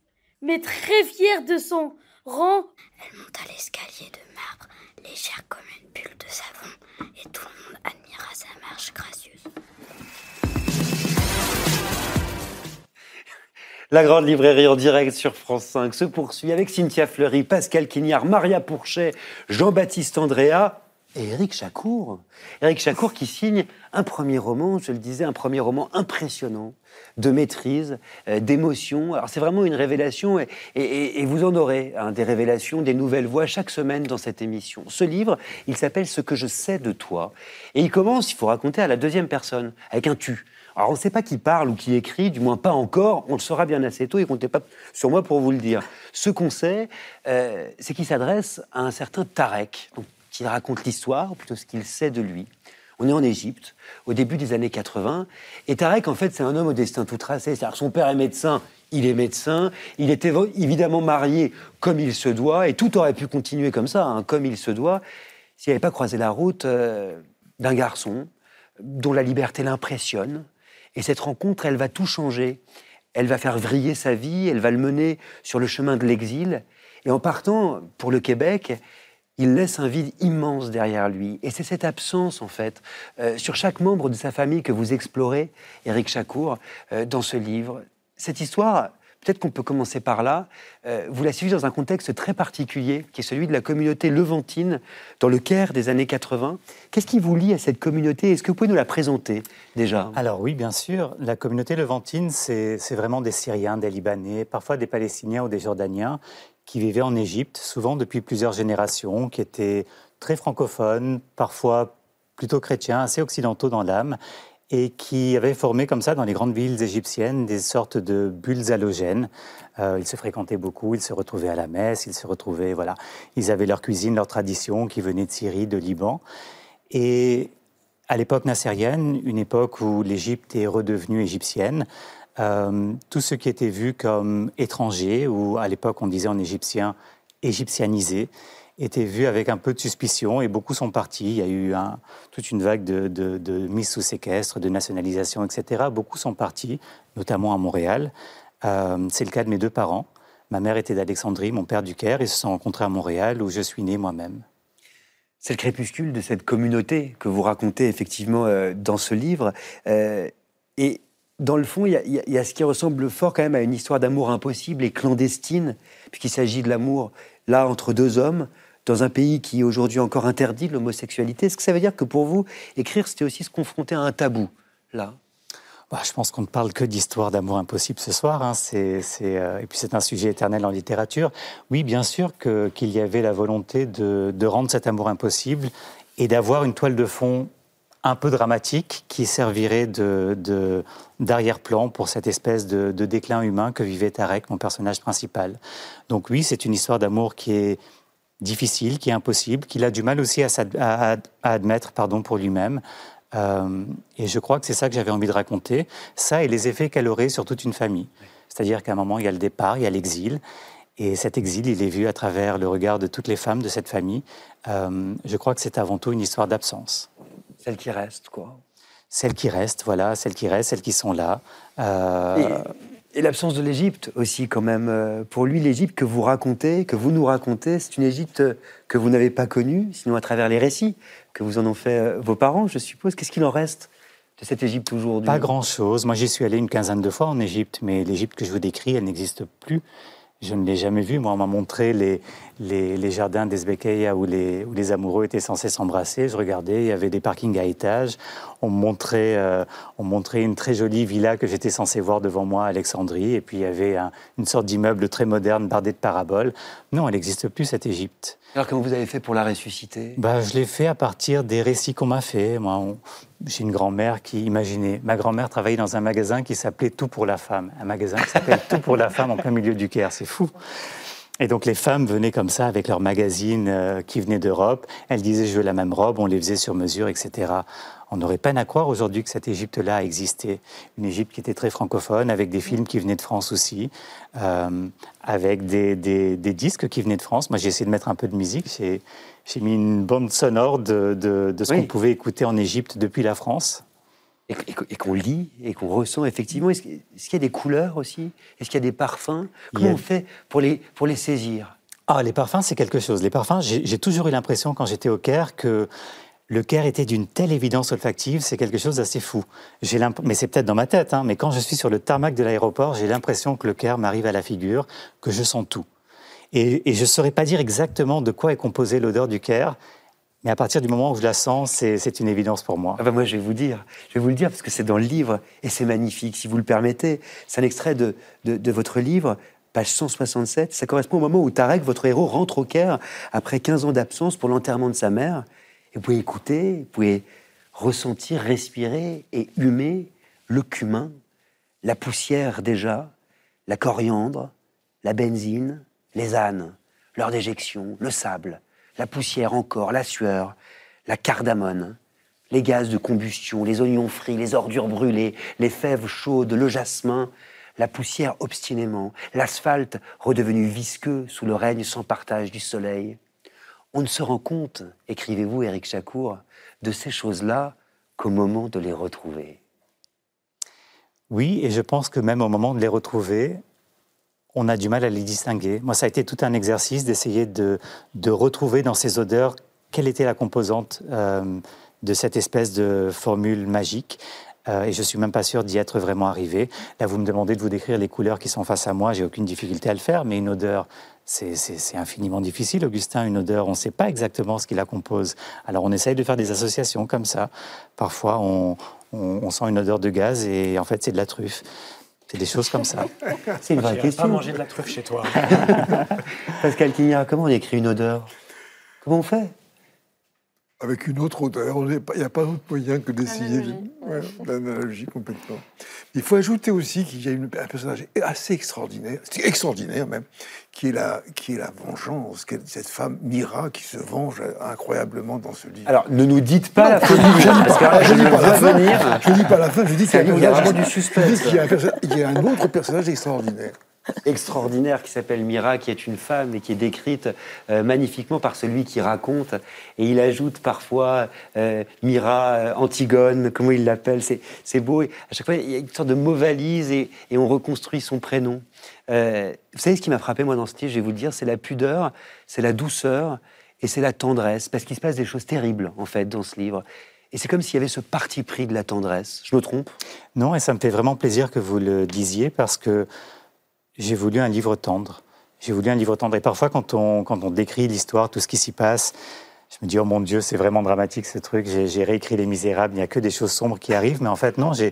mais très fière de son Elle monta l'escalier de marbre, légère comme une bulle de savon, et tout le monde admira sa marche gracieuse. La grande librairie en direct sur France 5 se poursuit avec Cynthia Fleury, Pascal Quignard, Maria Pourchet, Jean-Baptiste Andrea et Éric Chacour. Éric Chacour qui signe un premier roman, je le disais, un premier roman impressionnant, de maîtrise, euh, d'émotion. Alors c'est vraiment une révélation et, vous en aurez hein, des révélations, des nouvelles voix chaque semaine dans cette émission. Ce livre, il s'appelle Ce que je sais de toi. Et il commence, il faut raconter à la deuxième personne, avec un tu. Alors on ne sait pas qui parle ou qui écrit, du moins pas encore, on le saura bien assez tôt et comptez pas sur moi pour vous le dire. Ce qu'on sait, euh, c'est qu'il s'adresse à un certain Tarek, qui raconte l'histoire, ou plutôt ce qu'il sait de lui. On est en Égypte, au début des années 80, et Tarek, en fait, c'est un homme au destin tout tracé. Son père est médecin, il est médecin, il évo- évidemment marié comme il se doit, et tout aurait pu continuer comme ça, hein, comme il se doit, s'il n'avait pas croisé la route euh, d'un garçon dont la liberté l'impressionne. Et cette rencontre, elle va tout changer. Elle va faire vriller sa vie, elle va le mener sur le chemin de l'exil. Et en partant pour le Québec, il laisse un vide immense derrière lui. Et c'est cette absence, en fait, euh, sur chaque membre de sa famille que vous explorez, Éric Chacour, euh, dans ce livre. Cette histoire, peut-être qu'on peut commencer par là. Euh, vous la suivez dans un contexte très particulier, qui est celui de la communauté levantine dans le Caire des années 80. Qu'est-ce qui vous lie à cette communauté? Est-ce que vous pouvez nous la présenter déjà? Alors oui, bien sûr. La communauté levantine, c'est c'est vraiment des Syriens, des Libanais, parfois des Palestiniens ou des Jordaniens qui vivaient en Égypte, souvent depuis plusieurs générations, qui étaient très francophones, parfois plutôt chrétiens, assez occidentaux dans l'âme, et qui avaient formé comme ça dans les grandes villes égyptiennes des sortes de bulles halogènes. Euh, ils se fréquentaient beaucoup, ils se retrouvaient à la messe, ils se retrouvaient, voilà, ils avaient leur cuisine, leur tradition qui venait de Syrie, de Liban. Et à l'époque nassérienne, une époque où l'Égypte est redevenue égyptienne, euh, tout ce qui était vu comme étranger, ou à l'époque on disait en égyptien égyptianisé, était vu avec un peu de suspicion et beaucoup sont partis. Il y a eu toute une vague de, de, de mise sous séquestre, de nationalisation, etc. Beaucoup sont partis, notamment à Montréal. Euh, C'est le cas de mes deux parents. Ma mère était d'Alexandrie, mon père du Caire, et se sont rencontrés à Montréal où je suis né moi-même. C'est le crépuscule de cette communauté que vous racontez effectivement euh, dans ce livre. Et dans le fond, il y, a- ce qui ressemble fort quand même à une histoire d'amour impossible et clandestine, puisqu'il s'agit de l'amour là entre deux hommes dans un pays qui aujourd'hui encore interdit l'homosexualité. Est-ce que ça veut dire que pour vous, écrire, c'était aussi se confronter à un tabou là? Bah, je pense qu'on ne parle que d'histoire d'amour impossible ce soir. hein. Euh, et puis c'est un sujet éternel en littérature. Oui, bien sûr qu'il y avait la volonté de rendre cet amour impossible et d'avoir une toile de fond un peu dramatique qui servirait de, d'arrière-plan pour cette espèce de, déclin humain que vivait Tarek, mon personnage principal. Donc oui, c'est une histoire d'amour qui est difficile, qui est impossible, qu'il a du mal aussi à- à- à admettre pardon, pour lui-même. Euh, et je crois que c'est ça que j'avais envie de raconter, ça et les effets qu'elle aurait sur toute une famille. C'est-à-dire qu'à un moment, il y a le départ, il y a l'exil, et cet exil, il est vu à travers le regard de toutes les femmes de cette famille. Euh, je crois que c'est avant tout une histoire d'absence. Celles qui restent, quoi. Celles qui restent, voilà, celles qui restent, celles qui sont là. Euh, Et, et l'absence de l'Égypte aussi, quand même. Euh, Pour lui, l'Égypte que vous racontez, que vous nous racontez, c'est une Égypte que vous n'avez pas connue, sinon à travers les récits que vous en ont fait euh, vos parents, je suppose. Qu'est-ce qu'il en reste de cette Égypte aujourd'hui? Pas grand-chose. Moi, j'y suis allé une quinzaine de fois en Égypte, mais l'Égypte que je vous décris, elle n'existe plus. Je ne l'ai jamais vue. Moi, on m'a montré les, les, les jardins d'Ezbekeia où les, où les amoureux étaient censés s'embrasser. Je regardais, il y avait des parkings à étages. On montrait, euh, on montrait une très jolie villa que j'étais censé voir devant moi à Alexandrie. Et puis, il y avait un- une sorte d'immeuble très moderne bardé de paraboles. Non, elle n'existe plus, cette Égypte. Alors, comment vous avez fait pour la ressusciter? Bah, je l'ai fait à partir des récits qu'on m'a fait. Moi, on- j'ai une grand-mère qui, imaginez, ma grand-mère travaillait dans un magasin qui s'appelait Tout pour la femme. Un magasin qui s'appelle Tout pour la femme en plein milieu du Caire. C'est fou. Et donc les femmes venaient comme ça avec leurs magazines euh, qui venaient d'Europe. Elles disaient je veux la même robe, on les faisait sur mesure, etc. On aurait peine à croire aujourd'hui que cette Égypte-là a existé. Une Égypte qui était très francophone, avec des films qui venaient de France aussi, euh, avec des, disques qui venaient de France. Moi, j'ai essayé de mettre un peu de musique. J'ai, j'ai mis une bande sonore de, de, de ce qu'on pouvait écouter en Égypte depuis la France. Et, et, qu'on lit et qu'on ressent effectivement. Est-ce, qu'il y a des couleurs aussi? Est-ce qu'il y a des parfums? Comment on fait pour les, pour les saisir? Ah, les parfums, c'est quelque chose. Les parfums, j'ai toujours eu l'impression quand j'étais au Caire que le Caire était d'une telle évidence olfactive, c'est quelque chose d'assez fou. Mais c'est peut-être dans ma tête, hein, mais quand je suis sur le tarmac de l'aéroport, j'ai l'impression que le Caire m'arrive à la figure, que je sens tout. Et, je ne saurais pas dire exactement de quoi est composée l'odeur du Caire, mais à partir du moment où je la sens, c'est une évidence pour moi. Ah bah moi, je vais vous dire, je vais vous le dire parce que c'est dans le livre et c'est magnifique, si vous le permettez. C'est un extrait de, de votre livre page 167, ça correspond au moment où Tarek, votre héros, rentre au Caire après 15 ans d'absence pour l'enterrement de sa mère. Et vous pouvez écouter, vous pouvez ressentir, respirer et humer le cumin, la poussière déjà, la coriandre, la benzine, les ânes, leur déjection, le sable, la poussière encore, la sueur, la cardamone, les gaz de combustion, les oignons frits, les ordures brûlées, les fèves chaudes, le jasmin, la poussière obstinément, l'asphalte redevenu visqueux sous le règne sans partage du soleil. On ne se rend compte, écrivez-vous Éric Chacour, de ces choses-là qu'au moment de les retrouver. Oui, et je pense que même au moment de les retrouver, on a du mal à les distinguer. Moi, ça a été tout un exercice d'essayer de, retrouver dans ces odeurs quelle était la composante euh, de cette espèce de formule magique. Euh, et je suis même pas sûr d'y être vraiment arrivé. Là, vous me demandez de vous décrire les couleurs qui sont face à moi. J'ai aucune difficulté à le faire, mais une odeur, c'est infiniment difficile, Augustin. Une odeur, on ne sait pas exactement ce qui la compose. Alors, on essaye de faire des associations comme ça. Parfois, on, on, sent une odeur de gaz et en fait, c'est de la truffe. C'est des choses comme ça. C'est une vraie question. pas manger de la truffe chez toi. Pascal Quignard, comment on écrit une odeur? Comment on fait? Avec une autre odeur. Il n'y a pas d'autre moyen que d'essayer l'analogie complètement. Il faut ajouter aussi qu'il y a une, un personnage assez extraordinaire, extraordinaire même, qui est la, qui est la vengeance, cette femme Mira qui se venge incroyablement dans ce livre. Alors, ne nous dites pas la fin du livre, parce que je, dis pas la fin, je dis pas la fin, je dis qu'il y a, du suspense. Il y a un autre personnage extraordinaire extraordinaire qui s'appelle Mira, qui est une femme et qui est décrite euh, magnifiquement par celui qui raconte. Et il ajoute parfois euh, Mira, euh, Antigone, comment il l'appelle. C'est beau. Et à chaque fois, il y a une sorte de mot valise et, on reconstruit son prénom. vous savez ce qui m'a frappé, moi, dans ce livre, je vais vous le dire, c'est la pudeur, c'est la douceur et c'est la tendresse. Parce qu'il se passe des choses terribles, en fait, dans ce livre. Et c'est comme s'il y avait ce parti pris de la tendresse. Je me trompe? Non, et ça me fait vraiment plaisir que vous le disiez parce que j'ai voulu un livre tendre. J'ai voulu un livre tendre. Et parfois, quand on, quand on décrit l'histoire, tout ce qui s'y passe, je me dis, oh mon Dieu, c'est vraiment dramatique ce truc. J'ai réécrit Les Misérables, il n'y a que des choses sombres qui arrivent. Mais en fait, non, je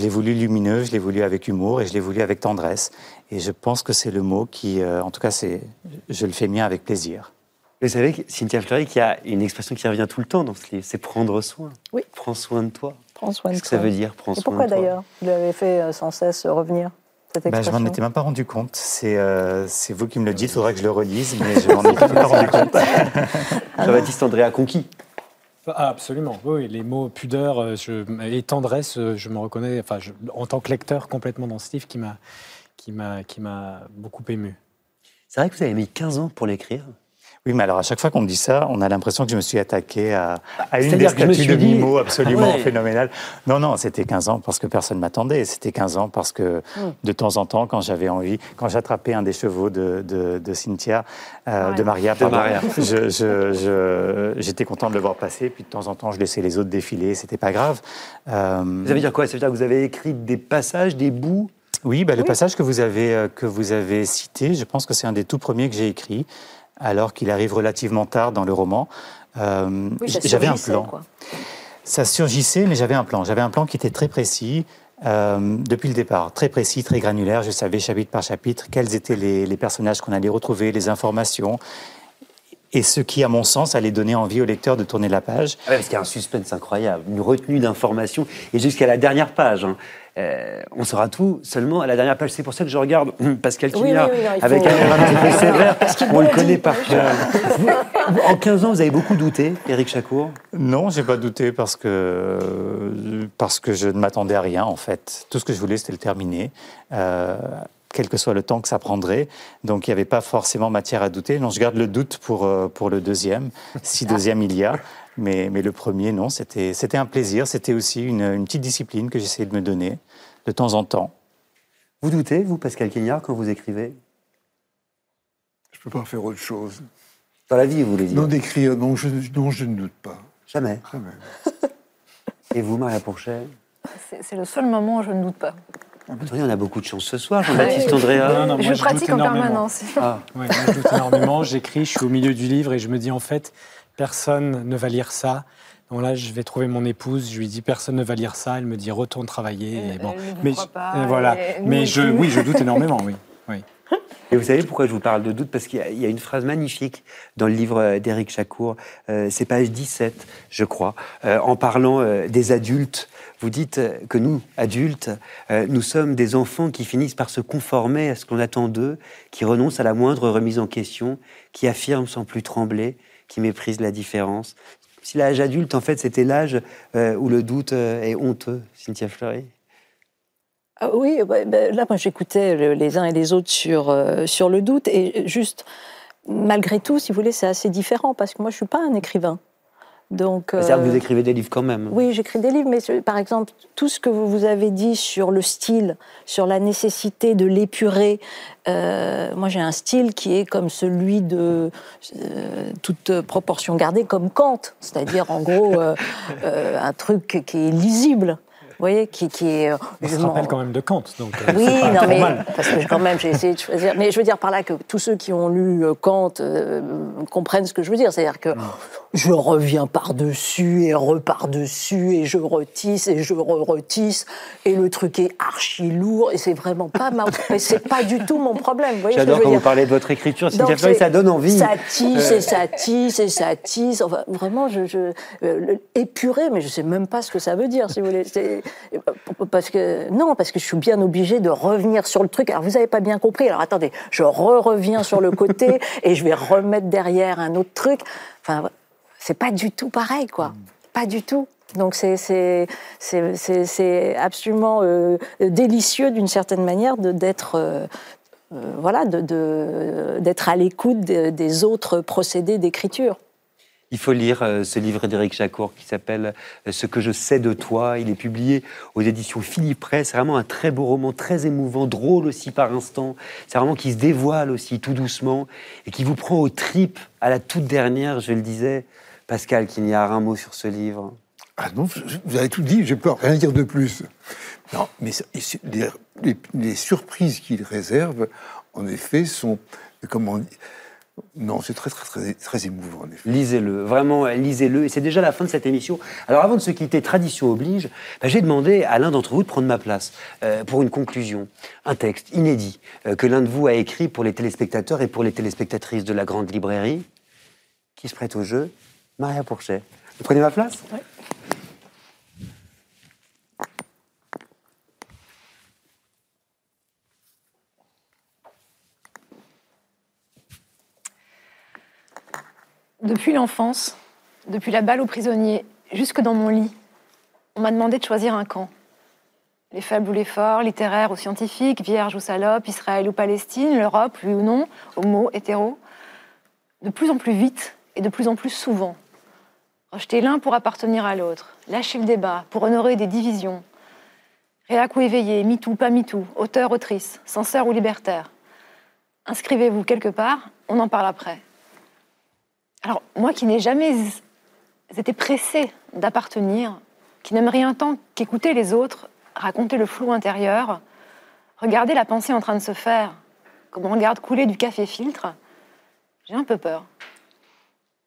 l'ai voulu lumineux, je l'ai voulu avec humour et je l'ai voulu avec tendresse. Et je pense que c'est le mot qui, euh, en tout cas, je le fais bien avec plaisir. Vous savez, Cynthia Fleury, qu'il y a une expression qui revient tout le temps dans ce livre, c'est prendre soin. Oui. Prends soin de toi. Prends soin de Qu'est-ce que ça veut dire, prends soin de toi? Pourquoi d'ailleurs? Vous l'avez fait euh, sans cesse revenir? Bah, je m'en étais même pas rendu compte. C'est euh, vous qui me le dites, il faudrait que je le relise, mais je m'en étais pas rendu compte. Jean-Baptiste André conquis. Ah, absolument, oui, les mots pudeur euh, je, et tendresse, euh, je me reconnais, enfin, en tant que lecteur, complètement dans ce livre qui m'a beaucoup ému. C'est vrai que vous avez mis 15 ans pour l'écrire oui, mais alors à chaque fois qu'on me dit ça, on a l'impression que je me suis attaqué à, à une des statues de Mimo absolument phénoménale. Non, non, c'était 15 ans parce que personne m'attendait. C'était 15 ans parce que hmm. de temps en temps, quand j'avais envie, quand j'attrapais un des chevaux de, de, Cynthia, euh, de Maria, pardon, j'étais je, je, content de le voir passer. Puis de temps en temps, je laissais les autres défiler. C'était pas grave. Euh... Ça veut dire quoi? Ça veut dire que vous avez écrit des passages, des bouts? Oui, bah, le passage que vous, avez, euh, que vous avez cité, je pense que c'est un des tout premiers que j'ai écrit alors qu'il arrive relativement tard dans le roman. Euh, j'avais un plan. Ça surgissait, mais j'avais un plan. J'avais un plan qui était très précis. Euh, depuis le départ, très précis, très granulaire. Je savais chapitre par chapitre quels étaient les, personnages qu'on allait retrouver, les informations. Et ce qui, à mon sens, allait donner envie au lecteur de tourner la page. Ah ouais, parce qu'il y a un suspense incroyable, une retenue d'informations, et jusqu'à la dernière page. hein. Euh, on saura tout seulement à la dernière page. C'est pour ça que je regarde hum, Pascal Oui, Quignard oui, avec un air un petit peu sévère. On le connaît par cœur. En 15 ans, vous avez beaucoup douté, Éric Chacour? Non, j'ai pas douté parce que, parce que je ne m'attendais à rien, en fait. Tout ce que je voulais, c'était le terminer. euh, quel que soit le temps que ça prendrait. Donc, il n'y avait pas forcément matière à douter. Non, je garde le doute pour, euh, pour le deuxième, si deuxième il y a. Mais, mais le premier, non, c'était c'était un plaisir. C'était aussi une, une petite discipline que j'essayais de me donner de temps en temps. Vous doutez, vous, Pascal Quignard, quand vous écrivez? Je peux pas faire autre chose. Dans la vie, vous voulez dire? Non, d'écrire, non je, non, je ne doute pas. Jamais. Jamais. Et vous, Maria Pourchet? C'est le seul moment où je ne doute pas. Attendez, on a beaucoup de chance ce soir, Jean-Baptiste. Non, non, moi, je je pratique doute en énormément. permanence. Ah. Ouais, moi, je doute énormément. J'écris, je suis au milieu du livre et je me dis en fait, personne ne va lire ça. Donc là, je vais trouver mon épouse. Je lui dis, personne ne va lire ça. Elle me dit, retourne travailler. Et bon, elle ne vous mais je- pas, et voilà. Mais je, oui, je doute énormément. Oui. oui. Et vous savez pourquoi je vous parle de doute? Parce qu'il y a- il y, a une phrase magnifique dans le livre euh, d'Éric Chacour, euh, c'est page 17, je crois, euh, en parlant euh, des adultes. Vous dites euh, que nous, adultes, euh, nous sommes des enfants qui finissent par se conformer à ce qu'on attend d'eux, qui renoncent à la moindre remise en question, qui affirment sans plus trembler, qui méprisent la différence. Si l'âge adulte, en fait, c'était l'âge euh, où le doute est honteux, Cynthia Fleury? Ah oui, bah, bah, là, moi, j'écoutais le- les uns et les autres sur, sur le doute. Et juste, malgré tout, si vous voulez, c'est assez différent parce que moi, je ne suis pas un écrivain. Donc, C'est-à-dire que euh, vous écrivez des livres quand même. Oui, j'écris des livres, mais par exemple, tout ce que vous vous avez dit sur le style, sur la nécessité de l'épurer, euh, moi j'ai un style qui est comme celui de euh, toute proportion gardée, comme Kant, c'est-à-dire en gros euh, euh, un truc qui est lisible. Vous voyez, qui, qui est. On je se m'en- rappelle quand même de Kant. Donc, euh, oui, pas non, mais mal. parce que quand même j'ai essayé de choisir. Mais je veux dire par là que tous ceux qui ont lu euh, Kant euh, comprennent ce que je veux dire. C'est-à-dire que je reviens par-dessus et repars-dessus et je retisse et je re-retisse et le truc est archi lourd et c'est vraiment pas ma... et c'est pas du tout mon problème. J'adore quand vous parlez de votre écriture, Donc, Fleury, c'est- ça donne envie. Ça tisse Euh, et ça tisse et ça tisse. Enfin, vraiment, je, je, euh, mais je sais même pas ce que ça veut dire, si vous voulez. C'est- Parce que, non, parce que je suis bien obligée de revenir sur le truc. Alors, vous avez pas bien compris. Alors, attendez, je re-reviens sur le côté et je vais remettre derrière un autre truc. Enfin, c'est pas du tout pareil, quoi. Pas du tout. Donc c'est c'est- c'est- c'est- c'est absolument euh, délicieux d'une certaine manière de- d'être euh, euh, voilà de- de- d'être à l'écoute de- des autres procédés d'écriture. Il faut lire euh, ce livre d'Éric Chacour qui s'appelle euh, Ce que je sais de toi. Il est publié aux éditions Philippe Presse. C'est vraiment un très beau roman, très émouvant, drôle aussi par instant. C'est vraiment qui se dévoile aussi tout doucement et qui vous prend aux tripes à la toute dernière, je le disais. Pascal, qu'il n'y a un mot sur ce livre. Ah non, vous avez tout dit, je peux rien dire de plus. Non, mais les, les- surprises qu'il réserve, en effet, sont. Comment Non, c'est très, très, très, très émouvant, en effet. Lisez-le, vraiment, lisez-le. Et c'est déjà la fin de cette émission. Alors avant de se quitter, tradition oblige, bah, j'ai demandé à l'un d'entre vous de prendre ma place euh, pour une conclusion. Un texte inédit euh, que l'un de vous a écrit pour les téléspectateurs et pour les téléspectatrices de la grande librairie. Qui se prête au jeu? Maria Pourchet. Vous prenez ma place? Depuis l'enfance, depuis la balle aux prisonniers, jusque dans mon lit, on m'a demandé de choisir un camp. Les faibles ou les forts, littéraires ou scientifiques, vierges ou salopes, Israël ou Palestine, l'Europe, oui ou non, homo, hétéro. De plus en plus vite et de plus en plus souvent. Rejeter l'un pour appartenir à l'autre, lâcher le débat pour honorer des divisions. Réac ou éveillé, MeToo, pas MeToo, auteur, autrice, censeur ou libertaire. Inscrivez-vous quelque part, on en parle après. Alors, moi qui n'ai jamais été pressée d'appartenir, qui n'aime rien tant qu'écouter les autres, raconter le flou intérieur, regarder la pensée en train de se faire, comme on regarde couler du café filtre, j'ai un peu peur.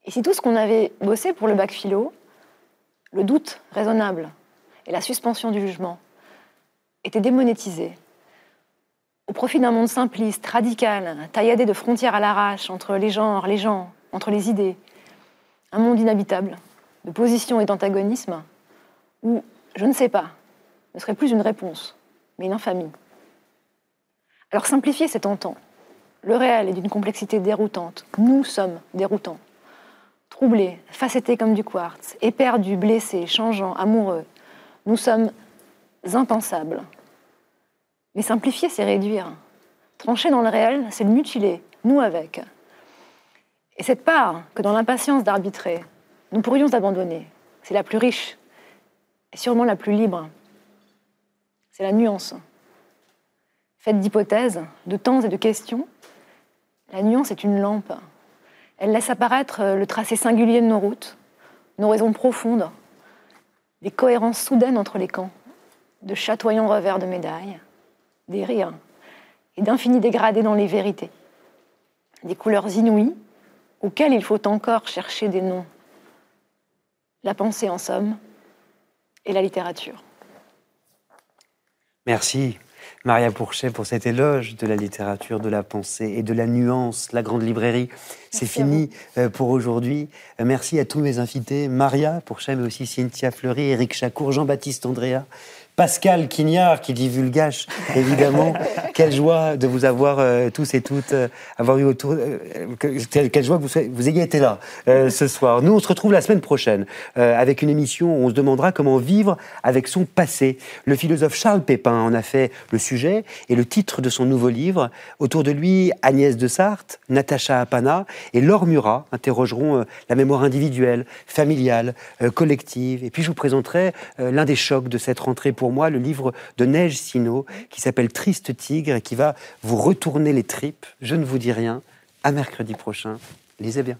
Et si tout ce qu'on avait bossé pour le bac philo, le doute raisonnable et la suspension du jugement, étaient démonétisés, au profit d'un monde simpliste, radical, tailladé de frontières à l'arrache entre les genres, les gens, entre les idées, un monde inhabitable, de position et d'antagonisme, où je ne sais pas ne serait plus une réponse, mais une infamie. Alors simplifier, c'est tentant. Le réel est d'une complexité déroutante. Nous sommes déroutants. Troublés, facettés comme du quartz, éperdus, blessés, changeants, amoureux. Nous sommes impensables. Mais simplifier, c'est réduire. Trancher dans le réel, c'est le mutiler, nous avec. Et cette part que dans l'impatience d'arbitrer, nous pourrions abandonner, c'est la plus riche et sûrement la plus libre. C'est la nuance. Faite d'hypothèses, de temps et de questions, la nuance est une lampe. Elle laisse apparaître le tracé singulier de nos routes, nos raisons profondes, des cohérences soudaines entre les camps, de chatoyants revers de médailles, des rires et d'infinis dégradés dans les vérités, des couleurs inouïes auxquelles il faut encore chercher des noms. La pensée en somme et la littérature. Merci. Maria Pourchet pour cet éloge de la littérature, de la pensée et de la nuance. La grande librairie, c'est fini euh, pour aujourd'hui. Euh, merci à tous mes invités, Maria Pourchet, mais aussi Cynthia Fleury, Éric Chacour, Jean-Baptiste Andrea, Pascal Quignard qui dit vulgache, évidemment. quelle joie de vous avoir euh, tous et toutes, euh, avoir eu autour. Euh, quelle joie que vous, vous ayez été là ce soir. Nous, on se retrouve la semaine prochaine avec une émission où on se demandera comment vivre avec son passé. Le philosophe Charles Pépin en a fait le sujet et le titre de son nouveau livre. Autour de lui, Agnès de Sarthe, Natacha Apana et Laure Murat interrogeront la mémoire individuelle, familiale, collective. Et puis, je vous présenterai l'un des chocs de cette rentrée pour moi le livre de Neige Sino qui s'appelle Triste Tigre et qui va vous retourner les tripes. Je ne vous dis rien. À mercredi prochain. Lisez bien.